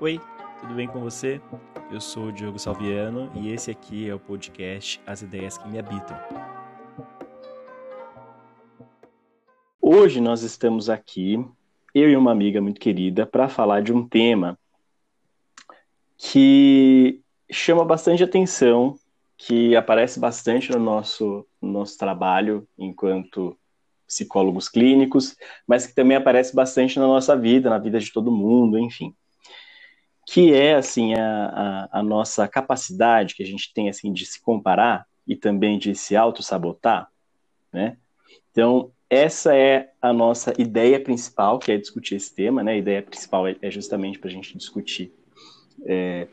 Oi, tudo bem com você? Eu sou o Diogo Salviano e esse aqui é o podcast As Ideias que Me Habitam. Hoje nós estamos aqui, eu e uma amiga muito querida, para falar de um tema que chama bastante atenção, que aparece bastante no nosso, no nosso trabalho enquanto psicólogos clínicos, mas que também aparece bastante na nossa vida, na vida de todo mundo, enfim. Que é, assim, a, a, a nossa capacidade que a gente tem, assim, de se comparar e também de se auto-sabotar, né? Então, essa é a nossa ideia principal, que é discutir esse tema, né? A ideia principal é, é justamente para a gente discutir. É,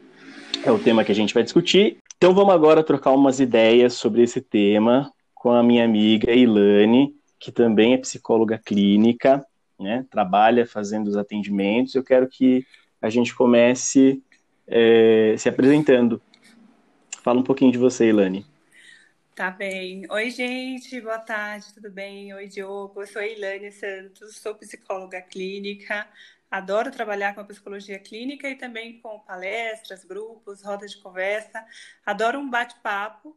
é o tema que a gente vai discutir. Então, vamos agora trocar umas ideias sobre esse tema com a minha amiga Ilane, que também é psicóloga clínica, né, trabalha fazendo os atendimentos. Eu quero que a gente comece é, se apresentando. Fala um pouquinho de você, Ilane. Tá bem. Oi, gente, boa tarde, tudo bem? Oi, Diogo. Eu sou a Ilane Santos, sou psicóloga clínica. Adoro trabalhar com a psicologia clínica e também com palestras, grupos, rodas de conversa. Adoro um bate-papo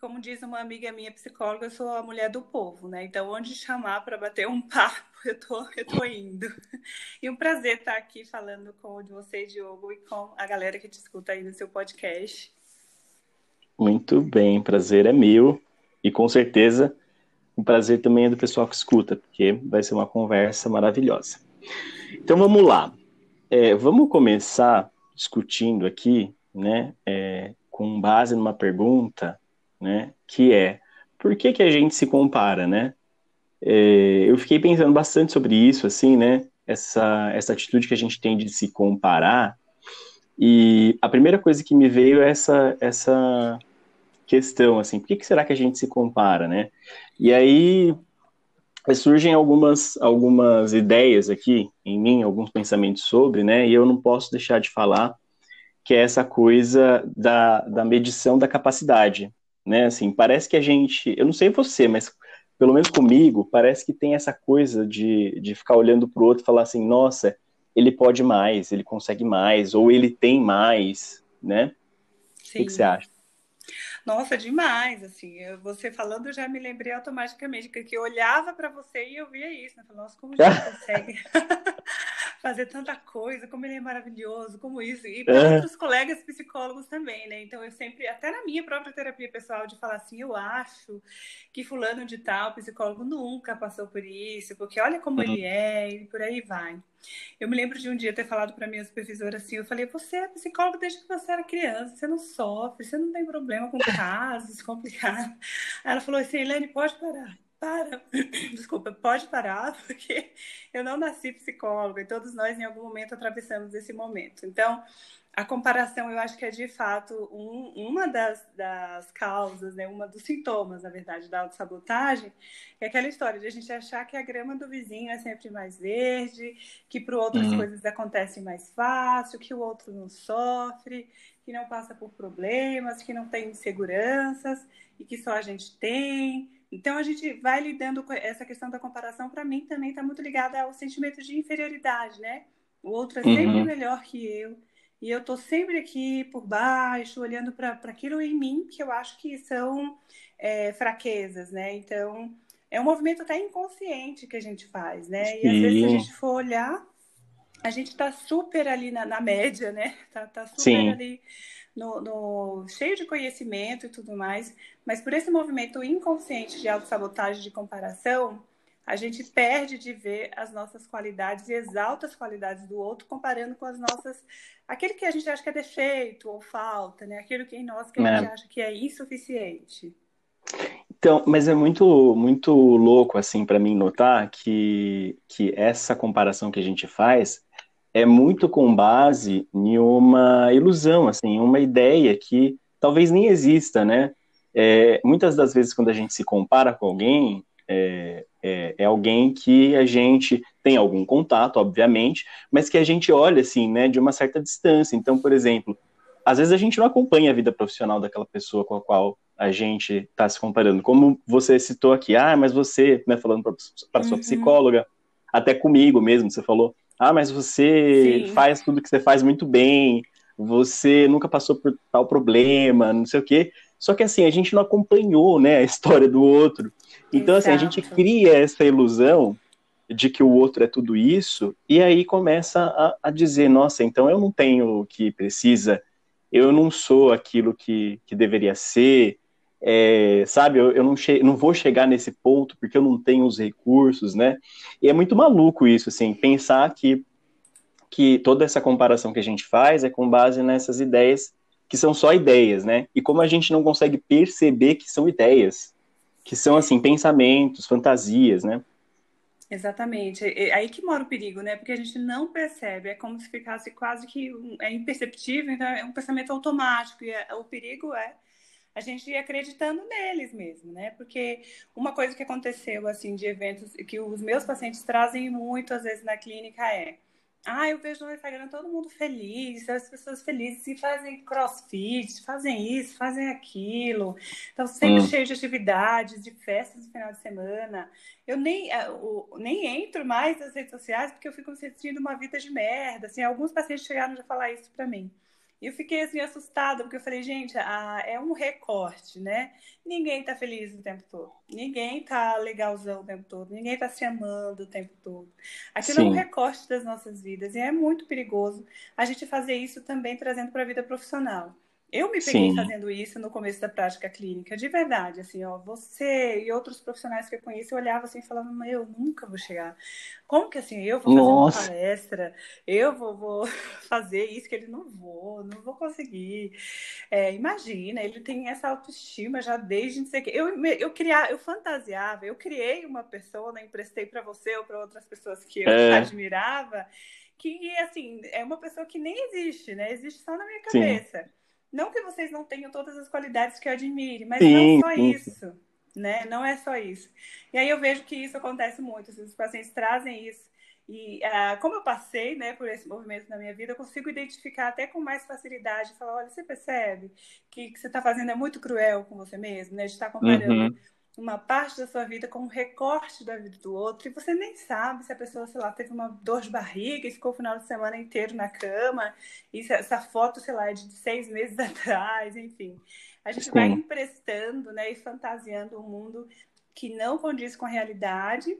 como diz uma amiga minha psicóloga, eu sou a mulher do povo, né? Então, onde chamar para bater um papo, eu tô, eu tô indo. E um prazer estar aqui falando com você, Diogo, e com a galera que te escuta aí no seu podcast. Muito bem, prazer é meu. E com certeza o prazer também é do pessoal que escuta, porque vai ser uma conversa maravilhosa. Então vamos lá. É, vamos começar discutindo aqui, né, é, com base numa pergunta né? Que é por que, que a gente se compara, né? É, eu fiquei pensando bastante sobre isso, assim, né? Essa, essa atitude que a gente tem de se comparar. E a primeira coisa que me veio é essa, essa questão, assim, por que, que será que a gente se compara, né? E aí surgem algumas, algumas ideias aqui em mim, alguns pensamentos sobre, né? E eu não posso deixar de falar que é essa coisa da, da medição da capacidade, né? Assim, parece que a gente, eu não sei você, mas pelo menos comigo, parece que tem essa coisa de, de ficar olhando para o outro e falar assim, nossa, ele pode mais, ele consegue mais, ou ele tem mais, né? Sim. O que, que você acha? Nossa, demais, assim, eu, você falando, eu já me lembrei automaticamente que, que eu olhava para você e eu via isso, né? Falei, nossa, como já consegue fazer tanta coisa, como ele é maravilhoso, como isso, e para é. outros colegas psicólogos também, né? Então eu sempre, até na minha própria terapia pessoal, de falar assim, eu acho que fulano de tal, psicólogo, nunca passou por isso, porque olha como uhum. ele é, e por aí vai. Eu me lembro de um dia ter falado para minha supervisora assim, eu falei, você é psicólogo desde que você era criança, você não sofre, você não tem problema com casos complicados. Aí ela falou assim, Helene, pode parar. Para, desculpa, pode parar, porque eu não nasci psicóloga e todos nós em algum momento atravessamos esse momento. Então, a comparação eu acho que é de fato um, uma das, das causas, né, uma dos sintomas, na verdade, da autossabotagem, é aquela história de a gente achar que a grama do vizinho é sempre mais verde, que para outras uhum. coisas acontecem mais fácil, que o outro não sofre, que não passa por problemas, que não tem inseguranças e que só a gente tem. Então a gente vai lidando com essa questão da comparação, para mim também está muito ligada ao sentimento de inferioridade, né? O outro é sempre uhum. melhor que eu e eu tô sempre aqui por baixo, olhando para aquilo em mim que eu acho que são é, fraquezas, né? Então, é um movimento até inconsciente que a gente faz, né? E às vezes, se a gente for olhar, a gente está super ali na, na, média, né? Tá, tá super Sim. ali no, no, cheio de conhecimento e tudo mais, mas por esse movimento inconsciente de autossabotagem de comparação, a gente perde de ver as nossas qualidades e exalta as qualidades do outro comparando com as nossas aquele que a gente acha que é defeito ou falta, né? Aquilo que em nós que a é. gente acha que é insuficiente. Então, mas é muito muito louco assim para mim notar que que essa comparação que a gente faz é muito com base em uma ilusão, assim, uma ideia que talvez nem exista, né? É, muitas das vezes quando a gente se compara com alguém, é, é, é, alguém que a gente tem algum contato, obviamente, mas que a gente olha assim, né, de uma certa distância. Então, por exemplo, às vezes a gente não acompanha a vida profissional daquela pessoa com a qual a gente está se comparando. Como você citou aqui, ah, mas você, né, falando para sua uhum. psicóloga, até comigo mesmo, você falou, Ah, mas você Sim. faz tudo que você faz muito bem, você nunca passou por tal problema, não sei o quê. Só que assim, a gente não acompanhou, né, a história do outro. Então, Exato. assim, a gente cria essa ilusão de que o outro é tudo isso, e aí começa a, a, dizer, nossa, então eu não tenho o que precisa, eu não sou aquilo que, que deveria ser, é, sabe, eu, eu não, não vou chegar nesse ponto porque eu não tenho os recursos, né? E é muito maluco isso, assim, pensar que, que toda essa comparação que a gente faz é com base nessas ideias que são só ideias, né? E como a gente não consegue perceber que são ideias, que são, assim, pensamentos, fantasias, né? Exatamente. É aí que mora o perigo, né? Porque a gente não percebe. É como se ficasse quase que é imperceptível, então é um pensamento automático. E é, o perigo é a gente ir acreditando neles mesmo, né? Porque uma coisa que aconteceu, assim, de eventos que os meus pacientes trazem muito, às vezes, na clínica é ah, eu vejo no Instagram todo mundo feliz, as pessoas felizes e fazem crossfit, fazem isso, fazem aquilo. Então, sempre hum. cheio de atividades, de festas no final de semana. Eu nem, eu, eh, nem entro mais nas redes sociais porque eu fico me sentindo uma vida de merda. Assim, alguns pacientes chegaram a falar isso para mim. E eu fiquei assim assustada, porque eu falei, gente, ah, é um recorte, né? Ninguém tá feliz o tempo todo. Ninguém tá legalzão o tempo todo. Ninguém tá se amando o tempo todo. Aquilo Sim. é um recorte das nossas vidas. E é muito perigoso a gente fazer isso também trazendo para a vida profissional. Eu me peguei Sim. fazendo isso no começo da prática clínica, de verdade, assim, ó, você e outros profissionais que eu conheço, eu olhava assim e falava, mas eu nunca vou chegar. Como que assim, eu vou fazer Nossa. uma palestra, eu vou, vou, fazer isso que ele não vou, não vou conseguir. É, imagina, ele tem essa autoestima já desde não sei o quê. Eu, eu, criar, eu fantasiava, eu criei uma persona, emprestei para você ou para outras pessoas que eu é. admirava, que, assim, é uma pessoa que nem existe, né? Existe só na minha cabeça. Sim. Não que vocês não tenham todas as qualidades que eu admire, mas sim, não só sim. isso, né? Não é só isso. E aí eu vejo que isso acontece muito, os pacientes trazem isso. E uh, como eu passei né, por esse movimento na minha vida, eu consigo identificar até com mais facilidade, falar, olha, você percebe que o que você está fazendo é muito cruel com você mesmo, né? De estar comparando uhum uma parte da sua vida com um recorte da vida do outro e você nem sabe se a pessoa, sei lá, teve uma dor de barriga e ficou o final de semana inteiro na cama e essa foto, sei lá, é de seis meses atrás, enfim. A gente Sim. vai emprestando né, e fantasiando um mundo que não condiz com a realidade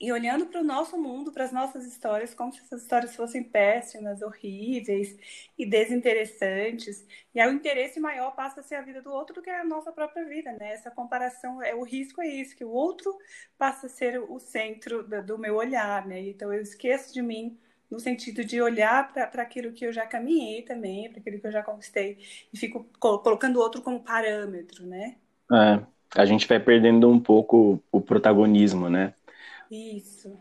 e olhando para o nosso mundo, para as nossas histórias, como se essas histórias fossem péssimas, horríveis e desinteressantes. E aí o interesse maior passa a ser a vida do outro do que a nossa própria vida, né? Essa comparação, é o risco é isso, que o outro passa a ser o centro do, do meu olhar, né? Então eu esqueço de mim no sentido de olhar para aquilo que eu já caminhei também, para aquilo que eu já conquistei, e fico colocando o outro como parâmetro, né? É, a gente vai perdendo um pouco o protagonismo, né? Isso.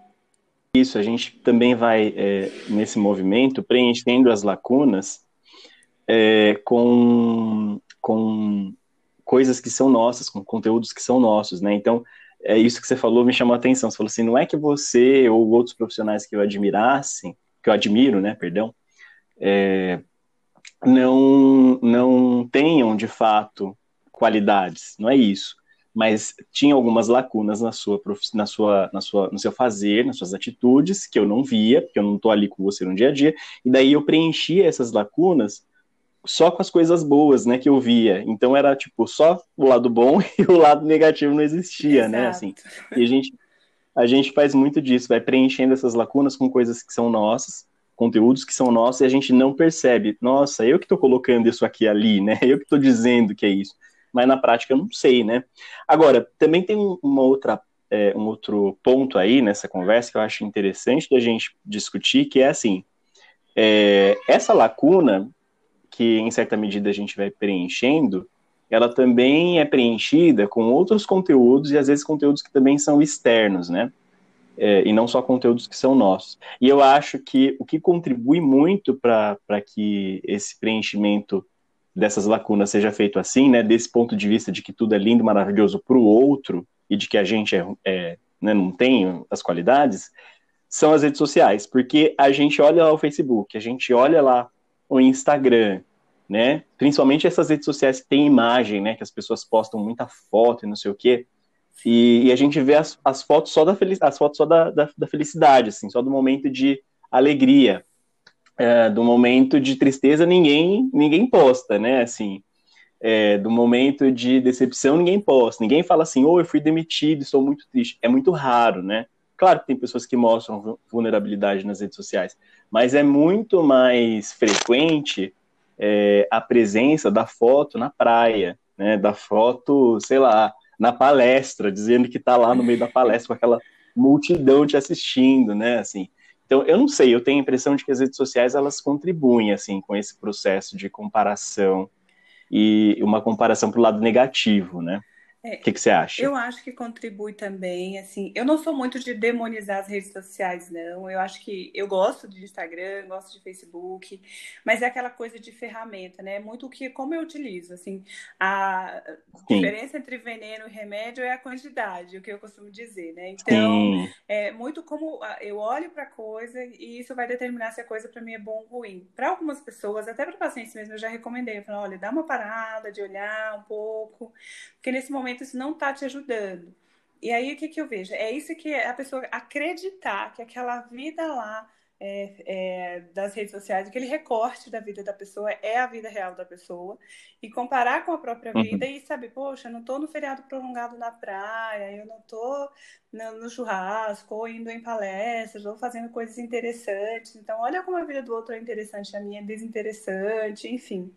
Isso, a gente também vai, é, nesse movimento, preenchendo as lacunas é, com, com coisas que são nossas, com conteúdos que são nossos, né? Então, é isso que você falou me chamou a atenção. Você falou assim, não é que você ou outros profissionais que eu admirasse, que eu admiro, né, perdão, é, não, não tenham, de fato, qualidades, não é isso mas tinha algumas lacunas na sua, na sua, na sua, no seu fazer, nas suas atitudes, que eu não via, porque eu não estou ali com você no dia a dia, e daí eu preenchia essas lacunas só com as coisas boas, né, que eu via. Então era tipo só o lado bom e o lado negativo não existia, Exato. né, assim. E a gente a gente faz muito disso, vai preenchendo essas lacunas com coisas que são nossas, conteúdos que são nossos e a gente não percebe. Nossa, eu que estou colocando isso aqui ali, né? Eu que estou dizendo que é isso mas na prática eu não sei, né? Agora, também tem uma outra, é, um outro ponto aí nessa conversa que eu acho interessante da gente discutir, que é assim, é, essa lacuna que em certa medida a gente vai preenchendo, ela também é preenchida com outros conteúdos e às vezes conteúdos que também são externos, né? É, e não só conteúdos que são nossos. E eu acho que o que contribui muito para que esse preenchimento dessas lacunas seja feito assim, né, desse ponto de vista de que tudo é lindo, maravilhoso para o outro e de que a gente é, é né, não tem as qualidades, são as redes sociais, porque a gente olha lá o Facebook, a gente olha lá o Instagram, né, principalmente essas redes sociais que têm imagem, né, que as pessoas postam muita foto e não sei o quê, e, e a gente vê as, as fotos só da as fotos só da, da, da, felicidade, assim, só do momento de alegria. É, do momento de tristeza, ninguém ninguém posta, né? Assim, é, do momento de decepção, ninguém posta. Ninguém fala assim, ou oh, eu fui demitido, estou muito triste. É muito raro, né? Claro que tem pessoas que mostram vulnerabilidade nas redes sociais, mas é muito mais frequente é, a presença da foto na praia, né? Da foto, sei lá, na palestra, dizendo que está lá no meio da palestra com aquela multidão te assistindo, né? Assim, então, eu não sei, eu tenho a impressão de que as redes sociais elas contribuem assim com esse processo de comparação e uma comparação para o lado negativo, né? O é, que, que, você acha? Eu acho que contribui também, assim, eu não sou muito de demonizar as redes sociais, não. Eu acho que eu gosto de Instagram, gosto de Facebook, mas é aquela coisa de ferramenta, né? Muito o que como eu utilizo, assim, a Sim. diferença entre veneno e remédio é a quantidade, o que eu costumo dizer, né? Então, Sim. é muito como eu olho para coisa e isso vai determinar se a coisa para mim é bom ou ruim. Para algumas pessoas, até para pacientes mesmo, eu já recomendei, eu falo, olha, dá uma parada de olhar um pouco, porque nesse momento momento isso não está te ajudando. E aí o que, que eu vejo? É isso que a pessoa acreditar que aquela vida lá é, é, das redes sociais, aquele recorte da vida da pessoa é a vida real da pessoa, e comparar com a própria uhum. vida e saber, poxa, eu não estou no feriado prolongado na praia, eu não estou no, no, churrasco, ou indo em palestras, ou fazendo coisas interessantes. Então, olha como a vida do outro é interessante, a minha é desinteressante, enfim.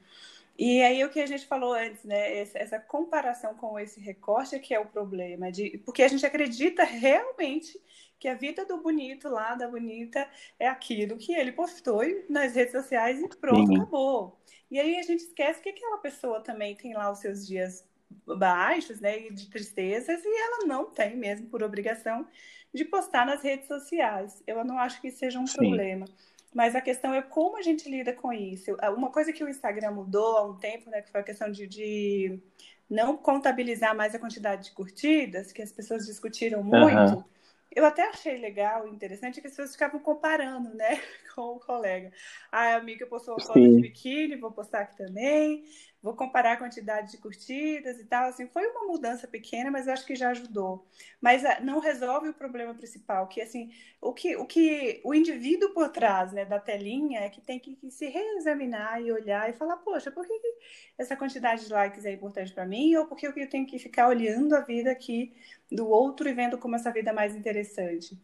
E aí o que a gente falou antes, né? Essa comparação com esse recorte é que é o problema, de, porque a gente acredita realmente que a vida do bonito lá, da bonita, é aquilo que ele postou nas redes sociais e pronto, uhum. acabou. E aí a gente esquece que aquela pessoa também tem lá os seus dias baixos, né, de tristezas, e ela não tem mesmo por obrigação de postar nas redes sociais. Eu não acho que seja um Sim. problema. Mas a questão é como a gente lida com isso. Uma coisa que o Instagram mudou há um tempo, né, que foi a questão de, de não contabilizar mais a quantidade de curtidas, que as pessoas discutiram muito. Uhum. Eu até achei legal e interessante que as pessoas ficavam comparando, né, com o colega. Ah, a amiga postou uma foto de biquíni, vou postar aqui também vou comparar a quantidade de curtidas e tal. Assim, foi uma mudança pequena, mas acho que já ajudou. Mas ah, não resolve o problema principal, que assim, o que o, que, o indivíduo por trás né, da telinha é que tem que, que se reexaminar e olhar e falar, poxa, por que, que essa quantidade de likes é importante para mim? Ou por que eu tenho que ficar olhando a vida aqui do outro e vendo como essa vida é mais interessante?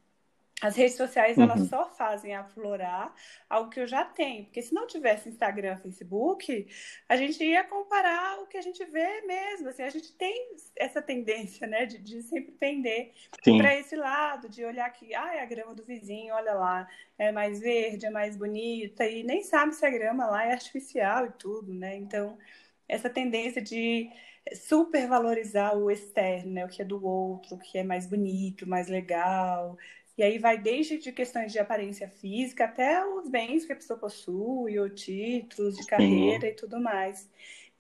As redes sociais elas uhum. só fazem aflorar algo que eu já tenho, porque se não tivesse Instagram, Facebook, a gente ia comparar o que a gente vê mesmo, assim, a gente tem essa tendência, né, de, de sempre tender para esse lado, de olhar que, ah, é a grama do vizinho, olha lá, é mais verde, é mais bonita, e nem sabe se a grama lá é artificial e tudo, né, então essa tendência de supervalorizar o externo, né, o que é do outro, o que é mais bonito, mais legal, e aí vai desde de questões de aparência física até os bens que a pessoa possui, ou títulos de carreira Sim. e tudo mais.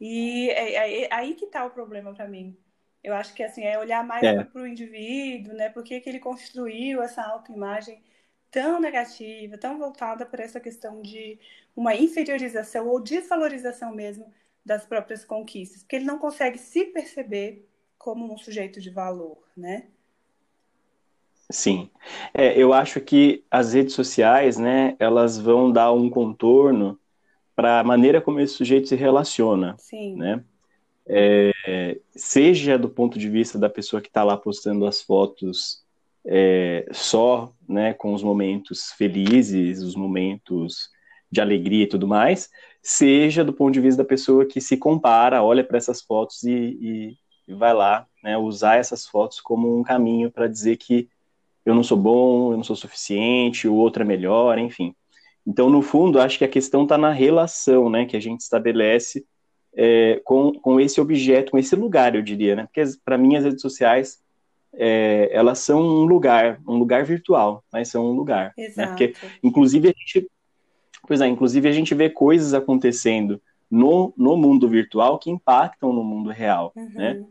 E é, é, é aí que está o problema para mim. Eu acho que assim é olhar mais é. para o indivíduo, né? Por que ele construiu essa autoimagem tão negativa, tão voltada para essa questão de uma inferiorização ou desvalorização mesmo das próprias conquistas, porque ele não consegue se perceber como um sujeito de valor, né? Sim. É, eu acho que as redes sociais, né, elas vão dar um contorno para a maneira como esse sujeito se relaciona, Sim. né? É, seja do ponto de vista da pessoa que está lá postando as fotos é, só, né, com os momentos felizes, os momentos de alegria e tudo mais, seja do ponto de vista da pessoa que se compara, olha para essas fotos e, e, e vai lá, né, usar essas fotos como um caminho para dizer que eu não sou bom, eu não sou suficiente, o outro é melhor, enfim. Então, no fundo, acho que a questão está na relação né, que a gente estabelece é, com, com esse objeto, com esse lugar, eu diria, né? Porque, para mim, as redes sociais, é, elas são um lugar, um lugar virtual, mas são um lugar. Exato. Né? Porque, inclusive, a gente... Pois é, inclusive, a gente vê coisas acontecendo no, no mundo virtual que impactam no mundo real, uhum. né?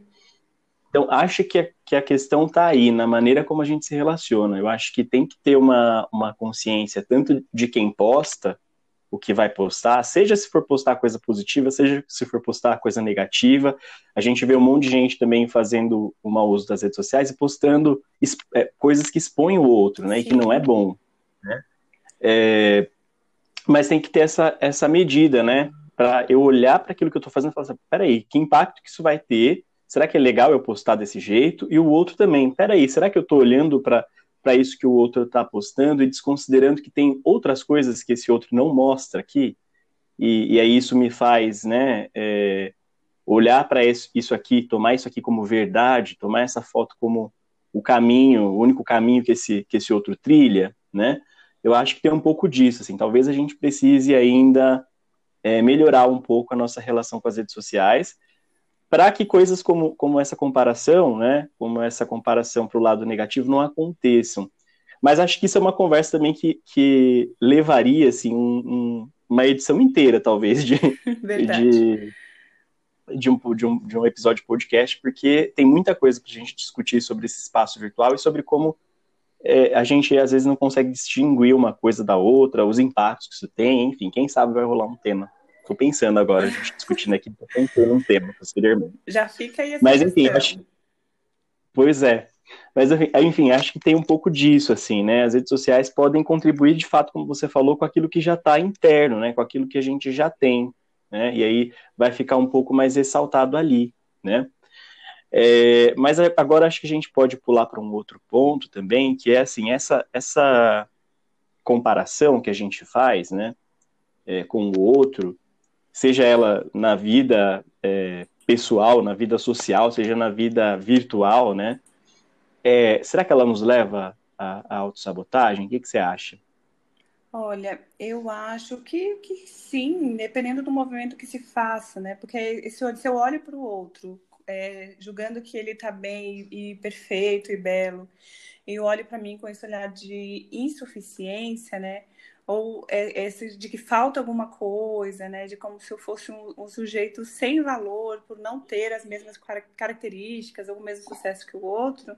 Então, acho que a, que a questão está aí, na maneira como a gente se relaciona. Eu acho que tem que ter uma, uma consciência, tanto de quem posta o que vai postar, seja se for postar coisa positiva, seja se for postar coisa negativa. A gente vê um monte de gente também fazendo o mau uso das redes sociais e postando é, coisas que expõem o outro, né? Sim. E que não é bom, né? É, mas tem que ter essa, essa medida, né? Para eu olhar para aquilo que eu estou fazendo e falar assim, peraí, que impacto que isso vai ter? Será que é legal eu postar desse jeito? E o outro também, peraí, será que eu estou olhando para isso que o outro está postando e desconsiderando que tem outras coisas que esse outro não mostra aqui? E, e aí isso me faz, né, é, olhar para isso, isso aqui, tomar isso aqui como verdade, tomar essa foto como o caminho, o único caminho que esse, que esse outro trilha, né? Eu acho que tem um pouco disso, assim, talvez a gente precise ainda é, melhorar um pouco a nossa relação com as redes sociais, para que coisas como, como essa comparação, né, como essa comparação para o lado negativo não aconteçam. Mas acho que isso é uma conversa também que, que levaria, assim, um, um, uma edição inteira, talvez, de, de de um, de, um, de um episódio de podcast, porque tem muita coisa para a gente discutir sobre esse espaço virtual e sobre como é, a gente às vezes não consegue distinguir uma coisa da outra, os impactos que isso tem, enfim, quem sabe vai rolar um tema. Estou pensando agora, a gente discutindo aqui, estou pensando um tema posteriormente. Já fica aí essa Mas enfim, acho... Pois é. Mas enfim, acho que tem um pouco disso, assim, né? As redes sociais podem contribuir, de fato, como você falou, com aquilo que já está interno, né? Com aquilo que a gente já tem né? E aí vai ficar um pouco mais ressaltado ali, né? É, mas agora acho que a gente pode pular para um outro ponto também, que é assim, essa, essa comparação que a gente faz, né, é, com o outro, seja ela na vida é, pessoal, na vida social, seja na vida virtual, né, é, será que ela nos leva à, autossabotagem? O que, que você acha? Olha, eu acho que, que sim, dependendo do movimento que se faça, né? Porque se eu, olho para o outro, é, julgando que ele está bem e perfeito e belo, e olho para mim com esse olhar de insuficiência, né? Ou é, esse de que falta alguma coisa, né? De como se eu fosse um, um sujeito sem valor por não ter as mesmas características ou o mesmo sucesso que o outro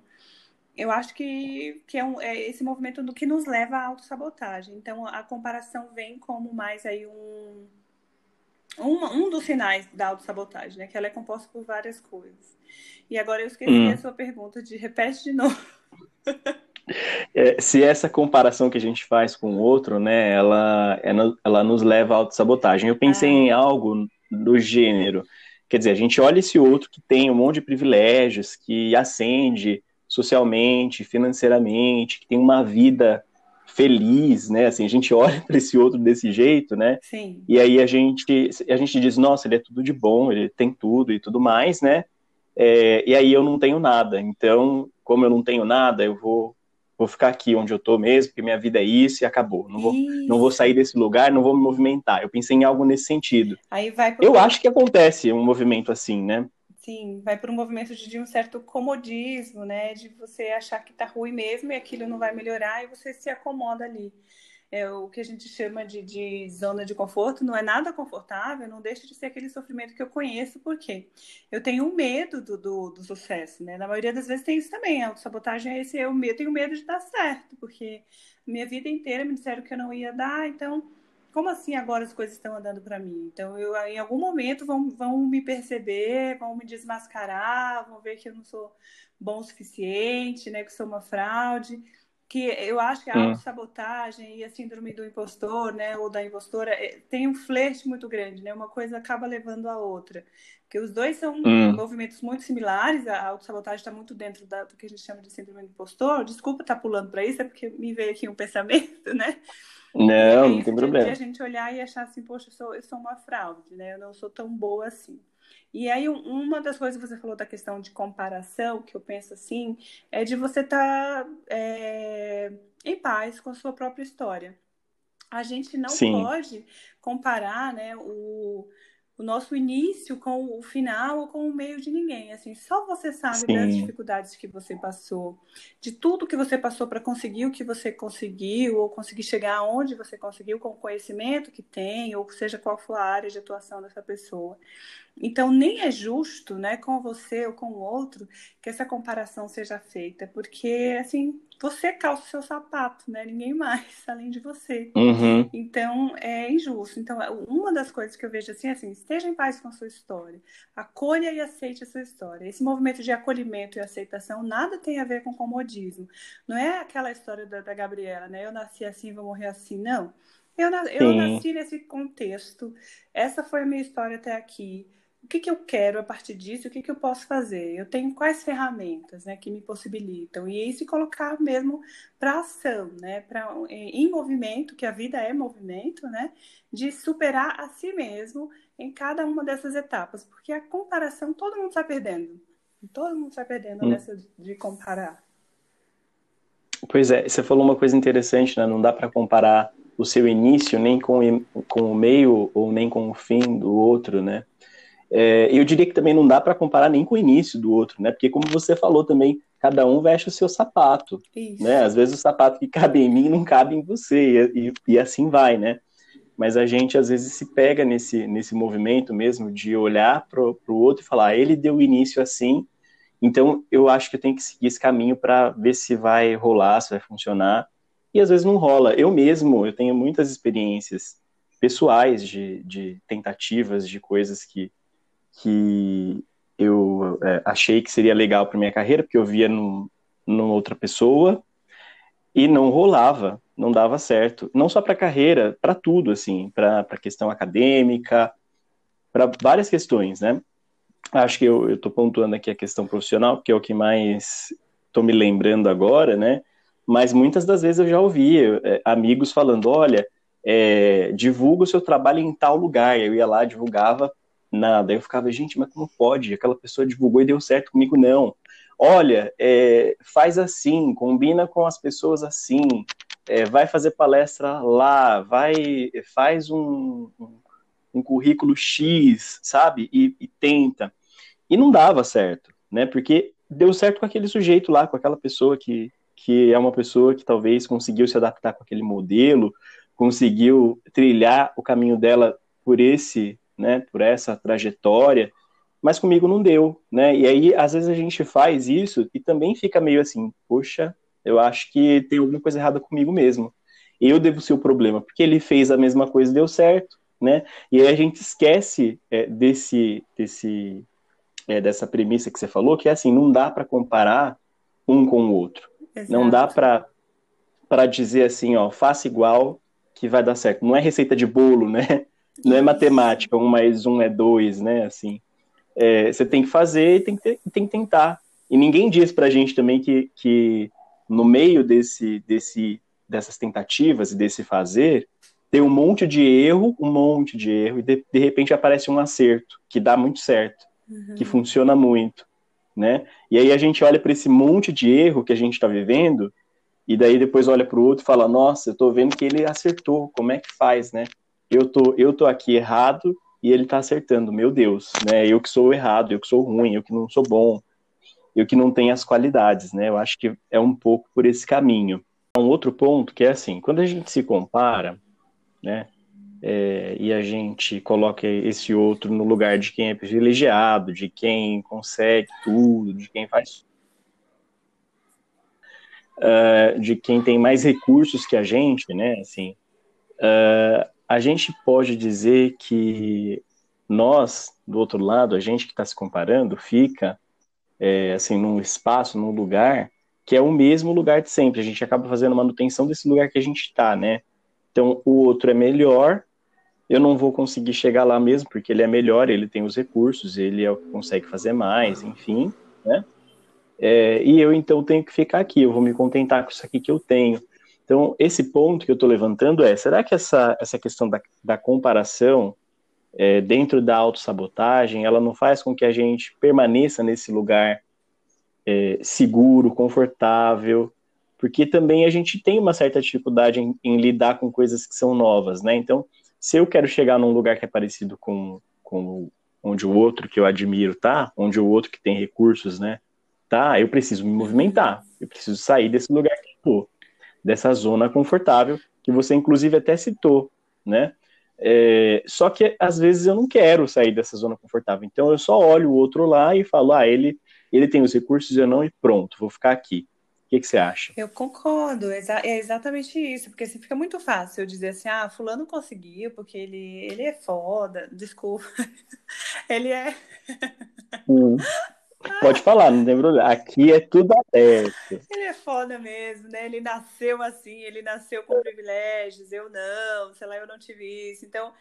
eu acho que, que é, um, é, esse movimento do que nos leva à autossabotagem. Então, a comparação vem como mais aí um, um, um dos sinais da autossabotagem, né? Que ela é composta por várias coisas. E agora eu esqueci hum. a sua pergunta, de repete de novo. É, se essa comparação que a gente faz com o outro, né, ela, ela nos leva à autossabotagem. Eu pensei ah. em algo do gênero. Quer dizer, a gente olha esse outro que tem um monte de privilégios, que acende, socialmente, financeiramente, que tem uma vida feliz, né? Assim, a gente olha para esse outro desse jeito, né? Sim. E aí a gente, a gente diz, nossa, ele é tudo de bom, ele tem tudo e tudo mais, né? É, e aí eu não tenho nada. Então, como eu não tenho nada, eu vou vou ficar aqui onde eu tô mesmo, porque minha vida é isso e acabou. Não vou, não vou sair desse lugar, não vou me movimentar. Eu pensei em algo nesse sentido. Aí vai pro... Eu acho que acontece um movimento assim, né? Sim, vai para um movimento de, de, um certo comodismo, né? De você achar que tá ruim mesmo e aquilo não vai melhorar e você se acomoda ali. É o que a gente chama de, de zona de conforto, não é nada confortável, não deixa de ser aquele sofrimento que eu conheço, porque eu tenho medo do, do, do sucesso, né? Na maioria das vezes tem isso também, a autossabotagem é esse, eu tenho medo de dar certo, porque minha vida inteira me disseram que eu não ia dar, então como assim agora as coisas estão andando para mim? Então, eu, em algum momento vão, vão me perceber, vão me desmascarar, vão ver que eu não sou bom o suficiente, né, que sou uma fraude. Que eu acho que a hum. autossabotagem e a síndrome do impostor, né, ou da impostora, é, tem um flerte muito grande, né? Uma coisa acaba levando a outra. Porque os dois são hum. movimentos muito similares, a autossabotagem está muito dentro da, do que a gente chama de síndrome do impostor. Desculpa estar tá pulando para isso, é porque me veio aqui um pensamento, né? Não, não tem problema. A gente olhar e achar assim, poxa, eu sou, eu sou uma fraude, né? Eu não sou tão boa assim. E aí, uma das coisas que você falou da questão de comparação, que eu penso assim, é de você estar tá, é, em paz com a sua própria história. A gente não Sim. pode comparar né, o, o nosso início com o final ou com o meio de ninguém. Assim, só você sabe Sim. das dificuldades que você passou, de tudo que você passou para conseguir o que você conseguiu, ou conseguir chegar aonde você conseguiu com o conhecimento que tem, ou seja qual for a área de atuação dessa pessoa. Então, nem é justo, né, com você ou com o outro, que essa comparação seja feita, porque, assim, você calça o seu sapato, né? Ninguém mais, além de você. Uhum. Então, é injusto. Então, uma das coisas que eu vejo assim é assim, esteja em paz com a sua história. Acolha e aceite a sua história. Esse movimento de acolhimento e aceitação nada tem a ver com comodismo. Não é aquela história da, da Gabriela, né? Eu nasci assim, vou morrer assim. Não. Eu, eu nasci nesse contexto. Essa foi a minha história até aqui o que, que eu quero a partir disso, o que, que eu posso fazer, eu tenho quais ferramentas né, que me possibilitam, e isso colocar mesmo para ação, né, pra, em movimento, que a vida é movimento, né, de superar a si mesmo em cada uma dessas etapas, porque a comparação todo mundo está perdendo, todo mundo está perdendo hum. nessa de comparar. Pois é, você falou uma coisa interessante, né, não dá para comparar o seu início nem com, com o meio ou nem com o fim do outro, né? É, eu diria que também não dá para comparar nem com o início do outro, né? Porque como você falou também, cada um veste o seu sapato, Isso. né? Às vezes o sapato que cabe em mim não cabe em você e, e, e assim vai, né? Mas a gente às vezes se pega nesse, nesse movimento mesmo de olhar para o outro e falar, ah, ele deu início assim, então eu acho que eu tenho que seguir esse caminho para ver se vai rolar, se vai funcionar. E às vezes não rola. Eu mesmo, eu tenho muitas experiências pessoais de, de tentativas de coisas que que eu é, achei que seria legal para minha carreira, porque eu via num, numa outra pessoa e não rolava, não dava certo. Não só para carreira, para tudo, assim, para a questão acadêmica, para várias questões, né? Acho que eu estou pontuando aqui a questão profissional, porque é o que mais estou me lembrando agora, né? Mas muitas das vezes eu já ouvi é, amigos falando: olha, é, divulga o seu trabalho em tal lugar. Eu ia lá, divulgava nada. Eu ficava, gente, mas como pode? Aquela pessoa divulgou e deu certo comigo, não. Olha, é, faz assim, combina com as pessoas assim, é, vai fazer palestra lá, vai, faz um, um, um currículo X, sabe? E, e, tenta. E não dava certo, né? Porque deu certo com aquele sujeito lá, com aquela pessoa que, que é uma pessoa que talvez conseguiu se adaptar com aquele modelo, conseguiu trilhar o caminho dela por esse né, por essa trajetória, mas comigo não deu, né? E aí às vezes a gente faz isso e também fica meio assim, poxa, eu acho que tem alguma coisa errada comigo mesmo. Eu devo ser o problema, porque ele fez a mesma coisa e deu certo, né? E aí a gente esquece é, desse, desse, é, dessa premissa que você falou, que é assim, não dá para comparar um com o outro. Exato. Não dá para dizer assim, ó, faça igual que vai dar certo. Não é receita de bolo, né? Não é matemática, um mais um é dois, né? Assim, é, você tem que fazer e tem que, tem que tentar. E ninguém diz pra gente também que, que no meio desse, desse, dessas tentativas e desse fazer, tem um monte de erro, um monte de erro, e de, de repente aparece um acerto, que dá muito certo, uhum. que funciona muito, né? E aí a gente olha para esse monte de erro que a gente está vivendo, e daí depois olha para o outro e fala, nossa, eu estou vendo que ele acertou, como é que faz, né? Eu tô, eu tô aqui errado e ele tá acertando, meu Deus, né? Eu que sou errado, eu que sou ruim, eu que não sou bom, eu que não tenho as qualidades, né? Eu acho que é um pouco por esse caminho. Um outro ponto que é assim, quando a gente se compara, né? É, e a gente coloca esse outro no lugar de quem é privilegiado, de quem consegue tudo, de quem faz uh, de quem tem mais recursos que a gente, né? Assim, uh, a gente pode dizer que nós, do outro lado, a gente que está se comparando, fica é, assim num espaço, num lugar que é o mesmo lugar de sempre. A gente acaba fazendo manutenção desse lugar que a gente está, né? Então, o outro é melhor, eu não vou conseguir chegar lá mesmo, porque ele é melhor, ele tem os recursos, ele é o que consegue fazer mais, enfim, né? É, e eu, então, tenho que ficar aqui, eu vou me contentar com isso aqui que eu tenho. Então, esse ponto que eu estou levantando é: será que essa, essa questão da, da comparação é, dentro da autossabotagem ela não faz com que a gente permaneça nesse lugar é, seguro, confortável? Porque também a gente tem uma certa dificuldade em, em, lidar com coisas que são novas, né? Então, se eu quero chegar num lugar que é parecido com, com onde o outro que eu admiro tá, onde o outro que tem recursos, né, tá, eu preciso me movimentar, eu preciso sair desse lugar que eu tô dessa zona confortável, que você inclusive até citou, né? É, só que às vezes eu não quero sair dessa zona confortável, então eu só olho o outro lá e falo, ah, ele, ele tem os recursos, eu não, e pronto, vou ficar aqui. O que, que você acha? Eu concordo, é exatamente isso, porque assim, fica muito fácil eu dizer assim, ah, fulano conseguiu, porque ele, ele é foda, desculpa, ele é... Hum. Pode falar, não tem problema. Aqui é tudo aberto. Ele é foda mesmo, né? Ele nasceu assim, ele nasceu com privilégios, eu não, sei lá, eu não tive isso. Então,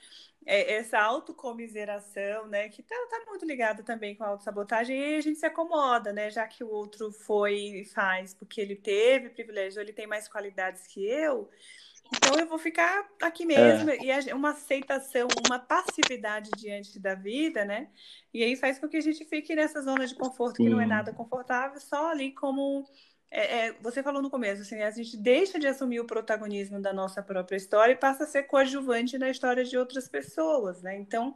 é, essa autocomiseração, né, que tá, tá muito ligada também com a autossabotagem, e a gente se acomoda, né, já que o outro foi e faz porque ele teve privilégio, ele tem mais qualidades que eu, então eu vou ficar aqui mesmo, é. e uma aceitação, uma passividade diante da vida, né, e aí faz com que a gente fique nessa zona de conforto que não é nada confortável, só ali como é, é, você falou no começo, assim, a gente deixa de assumir o protagonismo da nossa própria história e passa a ser coadjuvante na história de outras pessoas, né? Então,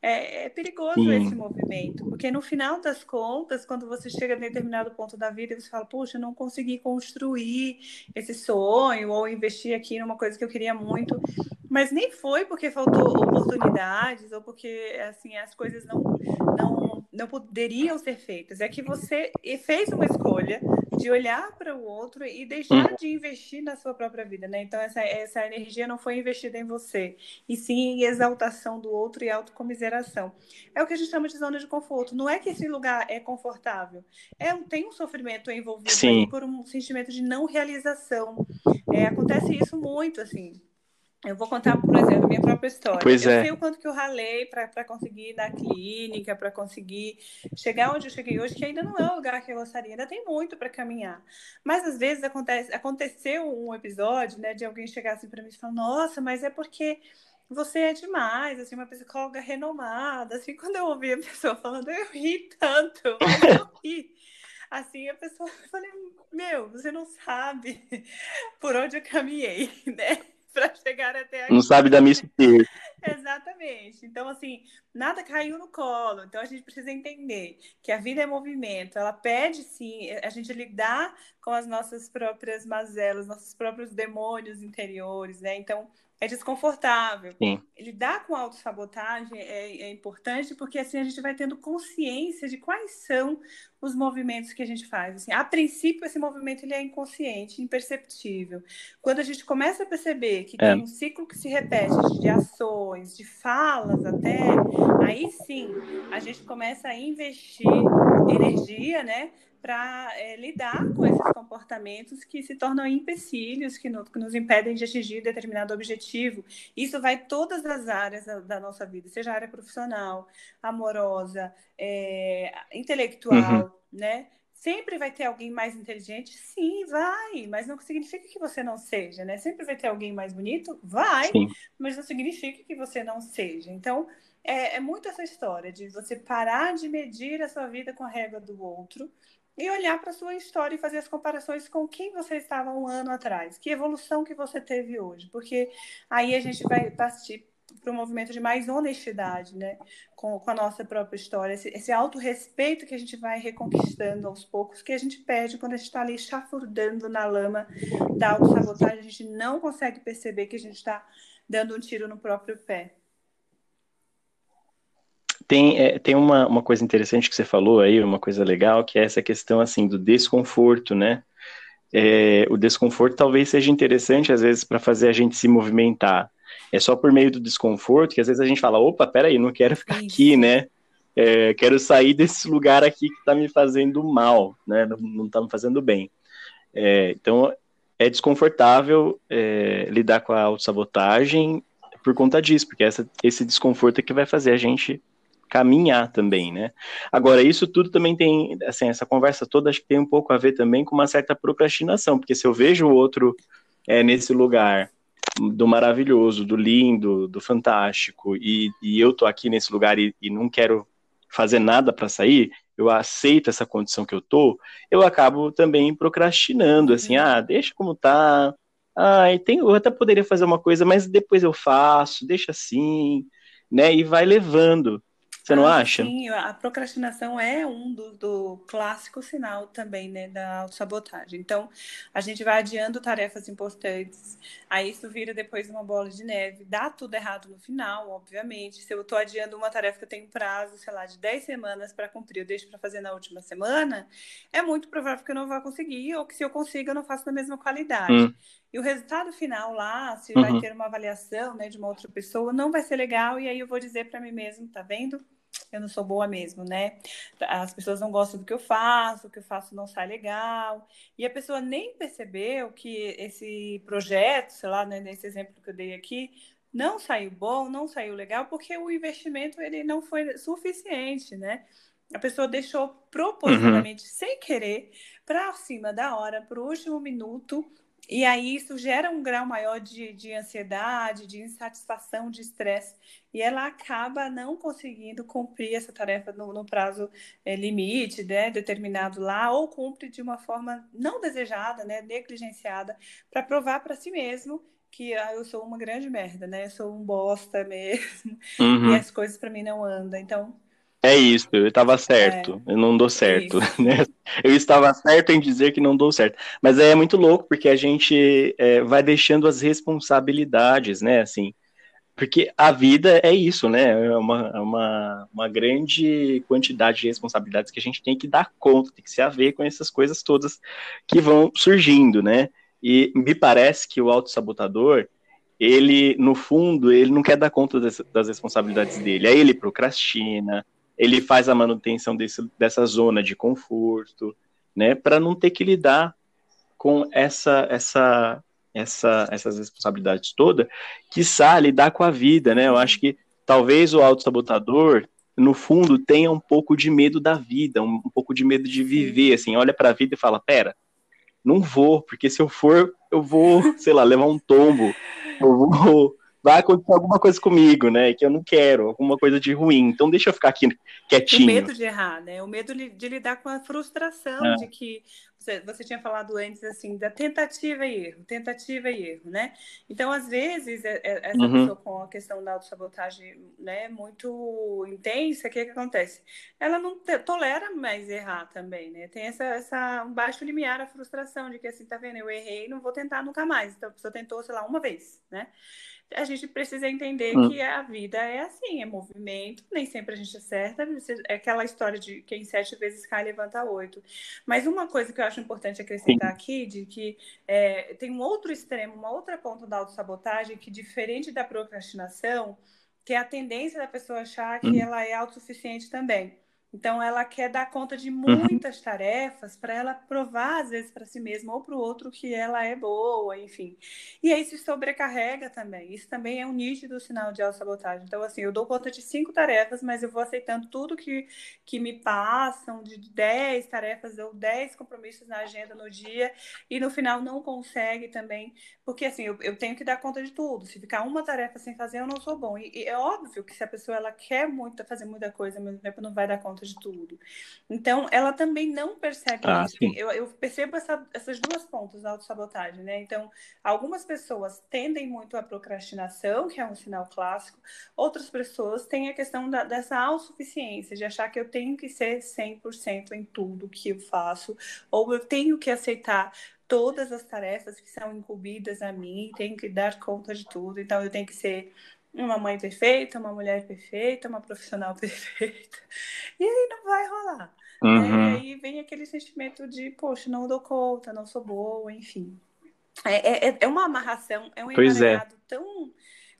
é, é perigoso Sim. esse movimento, porque no final das contas, quando você chega a determinado ponto da vida, você fala, puxa, não consegui construir esse sonho ou investir aqui numa coisa que eu queria muito, mas nem foi porque faltou oportunidades ou porque, assim, as coisas não, não, não poderiam ser feitas, é que você fez uma escolha de olhar para o outro e deixar uhum. de investir na sua própria vida, né? Então essa, essa energia não foi investida em você, e sim em exaltação do outro e autocomiseração. É o que a gente chama de zona de conforto. Não é que esse lugar é confortável, é tem um sofrimento envolvido por um sentimento de não realização. É, acontece isso muito, assim. Eu vou contar, por exemplo, a minha própria história. Pois eu é. sei o quanto que eu ralei para conseguir ir na clínica, para conseguir chegar onde eu cheguei hoje, que ainda não é o lugar que eu gostaria, ainda tem muito para caminhar. Mas às vezes acontece, aconteceu um episódio, né, de alguém chegar assim para mim e falar: "Nossa, mas é porque você é demais, assim, uma psicóloga renomada". Assim, quando eu ouvi a pessoa falando, eu ri tanto, eu ri. Assim, a pessoa, eu falei: "Meu, você não sabe por onde eu caminhei", né? para chegar até aqui. Não sabe da missa Exatamente. Então, assim, nada caiu no colo. Então, a gente precisa entender que a vida é movimento. Ela pede, sim, a gente lidar com as nossas próprias mazelas, nossos próprios demônios interiores, né? Então, é desconfortável. Sim. Lidar com autossabotagem é, é importante porque assim a gente vai tendo consciência de quais são os movimentos que a gente faz. Assim, a princípio, esse movimento ele é inconsciente, imperceptível. Quando a gente começa a perceber que é. tem um ciclo que se repete de ações, de falas até, aí sim a gente começa a investir energia, né? para é, lidar comportamentos que se tornam empecilhos, que, no, que, nos impedem de atingir determinado objetivo. Isso vai todas as áreas da, da nossa vida, seja a área profissional, amorosa, é, intelectual, uhum. né? Sempre vai ter alguém mais inteligente? Sim, vai, mas não significa que você não seja, né? Sempre vai ter alguém mais bonito? Vai, Sim. mas não significa que você não seja. Então, é, é muito essa história de você parar de medir a sua vida com a régua do outro e olhar para a sua história e fazer as comparações com quem você estava um ano atrás, que evolução que você teve hoje, porque aí a gente vai partir para um movimento de mais honestidade, né, com, com a nossa própria história, esse, esse autorrespeito que a gente vai reconquistando aos poucos, que a gente perde quando a gente está ali chafurdando na lama da autossabotagem, a gente não consegue perceber que a gente está dando um tiro no próprio pé. Tem, é, tem uma, uma coisa interessante que você falou aí, uma coisa legal, que é essa questão, assim, do desconforto, né? É, o desconforto talvez seja interessante, às vezes, para fazer a gente se movimentar. É só por meio do desconforto que, às vezes, a gente fala, opa, peraí, não quero ficar Isso. aqui, né? É, quero sair desse lugar aqui que está me fazendo mal, né? Não está me fazendo bem. É, então, é desconfortável é, lidar com a autossabotagem por conta disso, porque essa, esse desconforto é que vai fazer a gente caminhar também, né? Agora, isso tudo também tem, assim, essa conversa toda acho que tem um pouco a ver também com uma certa procrastinação, porque se eu vejo o outro é, nesse lugar do maravilhoso, do lindo, do fantástico, e, e eu tô aqui nesse lugar e, e não quero fazer nada para sair, eu aceito essa condição que eu tô, eu acabo também procrastinando, assim, uhum. ah, deixa como tá, ah, tem, eu até poderia fazer uma coisa, mas depois eu faço, deixa assim, né, e vai levando. Você não ah, acha? Sim, a procrastinação é um do, do clássico sinal também, né, da autossabotagem. Então, a gente vai adiando tarefas importantes, aí isso vira depois uma bola de neve, dá tudo errado no final, obviamente. Se eu estou adiando uma tarefa que tem prazo, sei lá, de 10 semanas para cumprir, eu deixo para fazer na última semana, é muito provável que eu não vá conseguir, ou que se eu consiga, eu não faço da mesma qualidade. Hum. E o resultado final lá, se uhum. vai ter uma avaliação né, de uma outra pessoa, não vai ser legal, e aí eu vou dizer para mim mesmo, tá vendo? eu não sou boa mesmo, né? As pessoas não gostam do que eu faço, o que eu faço não sai legal. E a pessoa nem percebeu que esse projeto, sei lá, né, nesse exemplo que eu dei aqui, não saiu bom, não saiu legal, porque o investimento ele não foi suficiente, né? A pessoa deixou propositalmente, uhum. sem querer, para cima da hora, para o último minuto, e aí isso gera um grau maior de, de ansiedade, de insatisfação, de estresse, e ela acaba não conseguindo cumprir essa tarefa no, no prazo é, limite, né, determinado lá, ou cumpre de uma forma não desejada, né, negligenciada, para provar para si mesmo que ah, eu sou uma grande merda, né, eu sou um bosta mesmo, uhum. e as coisas para mim não andam. Então, é isso, eu estava certo, é, eu não dou certo, né? Eu estava certo em dizer que não dou certo. Mas é muito louco, porque a gente é, vai deixando as responsabilidades, né? Assim, porque a vida é isso, né? É uma, é uma, uma grande quantidade de responsabilidades que a gente tem que dar conta, tem que se haver com essas coisas todas que vão surgindo, né? E me parece que o autossabotador, ele, no fundo, ele não quer dar conta das, das responsabilidades dele. Aí ele procrastina, ele faz a manutenção desse, dessa zona de conforto, né, para não ter que lidar com essa, essa, essa, essas responsabilidades todas, que lidar com a vida, né? Eu acho que talvez o autossabotador, no fundo, tenha um pouco de medo da vida, um, um pouco de medo de viver, assim, olha para a vida e fala, pera, não vou, porque se eu for, eu vou, sei lá, levar um tombo, eu vou vai acontecer alguma coisa comigo, né? Que eu não quero, alguma coisa de ruim. Então deixa eu ficar aqui quietinho. O medo de errar, né? O medo de lidar com a frustração é. de que você, você, tinha falado antes assim da tentativa e erro, tentativa e erro, né? Então às vezes é, é, essa uhum. pessoa com a questão da autossabotagem, né, muito intensa, o que que acontece? Ela não tolera mais errar também, né? Tem essa, essa um baixo limiar a frustração de que assim, tá vendo? Eu errei, não vou tentar nunca mais. Então a pessoa tentou, sei lá, uma vez, né? A gente precisa entender hum. que a vida é assim, é movimento, nem sempre a gente acerta, é aquela história de quem sete vezes cai, levanta oito. Mas uma coisa que eu acho importante acrescentar Sim. aqui, de que é, tem um outro extremo, uma outra ponta da autossabotagem, que diferente da procrastinação, que é a tendência da pessoa achar que hum. ela é autossuficiente também. Então, ela quer dar conta de uhum. muitas uhum. tarefas para ela provar, às vezes, para si mesma ou para o outro que ela é boa, enfim. E aí se sobrecarrega também. Isso também é um nítido sinal de autossabotagem. Então, assim, eu dou conta de cinco tarefas, mas eu vou aceitando tudo que, que me passam, de dez tarefas ou dez compromissos na agenda no dia, e no final não consegue também, porque, assim, eu, eu tenho que dar conta de tudo. Se ficar uma tarefa sem fazer, eu não sou bom. E, e é óbvio que se a pessoa ela quer muito fazer muita coisa ao mesmo tempo, não vai dar conta conta de tudo. Então, ela também não percebe ah, isso. Eu, eu, percebo essa, essas duas pontas da autossabotagem, né? Então, algumas pessoas tendem muito à procrastinação, que é um sinal clássico. Outras pessoas têm a questão da, dessa autossuficiência, de achar que eu tenho que ser 100% em tudo que eu faço, ou eu tenho que aceitar todas as tarefas que são incumbidas a mim, tenho que dar conta de tudo, então eu tenho que ser uma mãe perfeita, uma mulher perfeita, uma profissional perfeita. E aí não vai rolar. Né? Uhum. Né? E aí vem aquele sentimento de, poxa, não dou conta, não sou boa, enfim. É, é, é uma amarração, é um é. emaranhado é. tão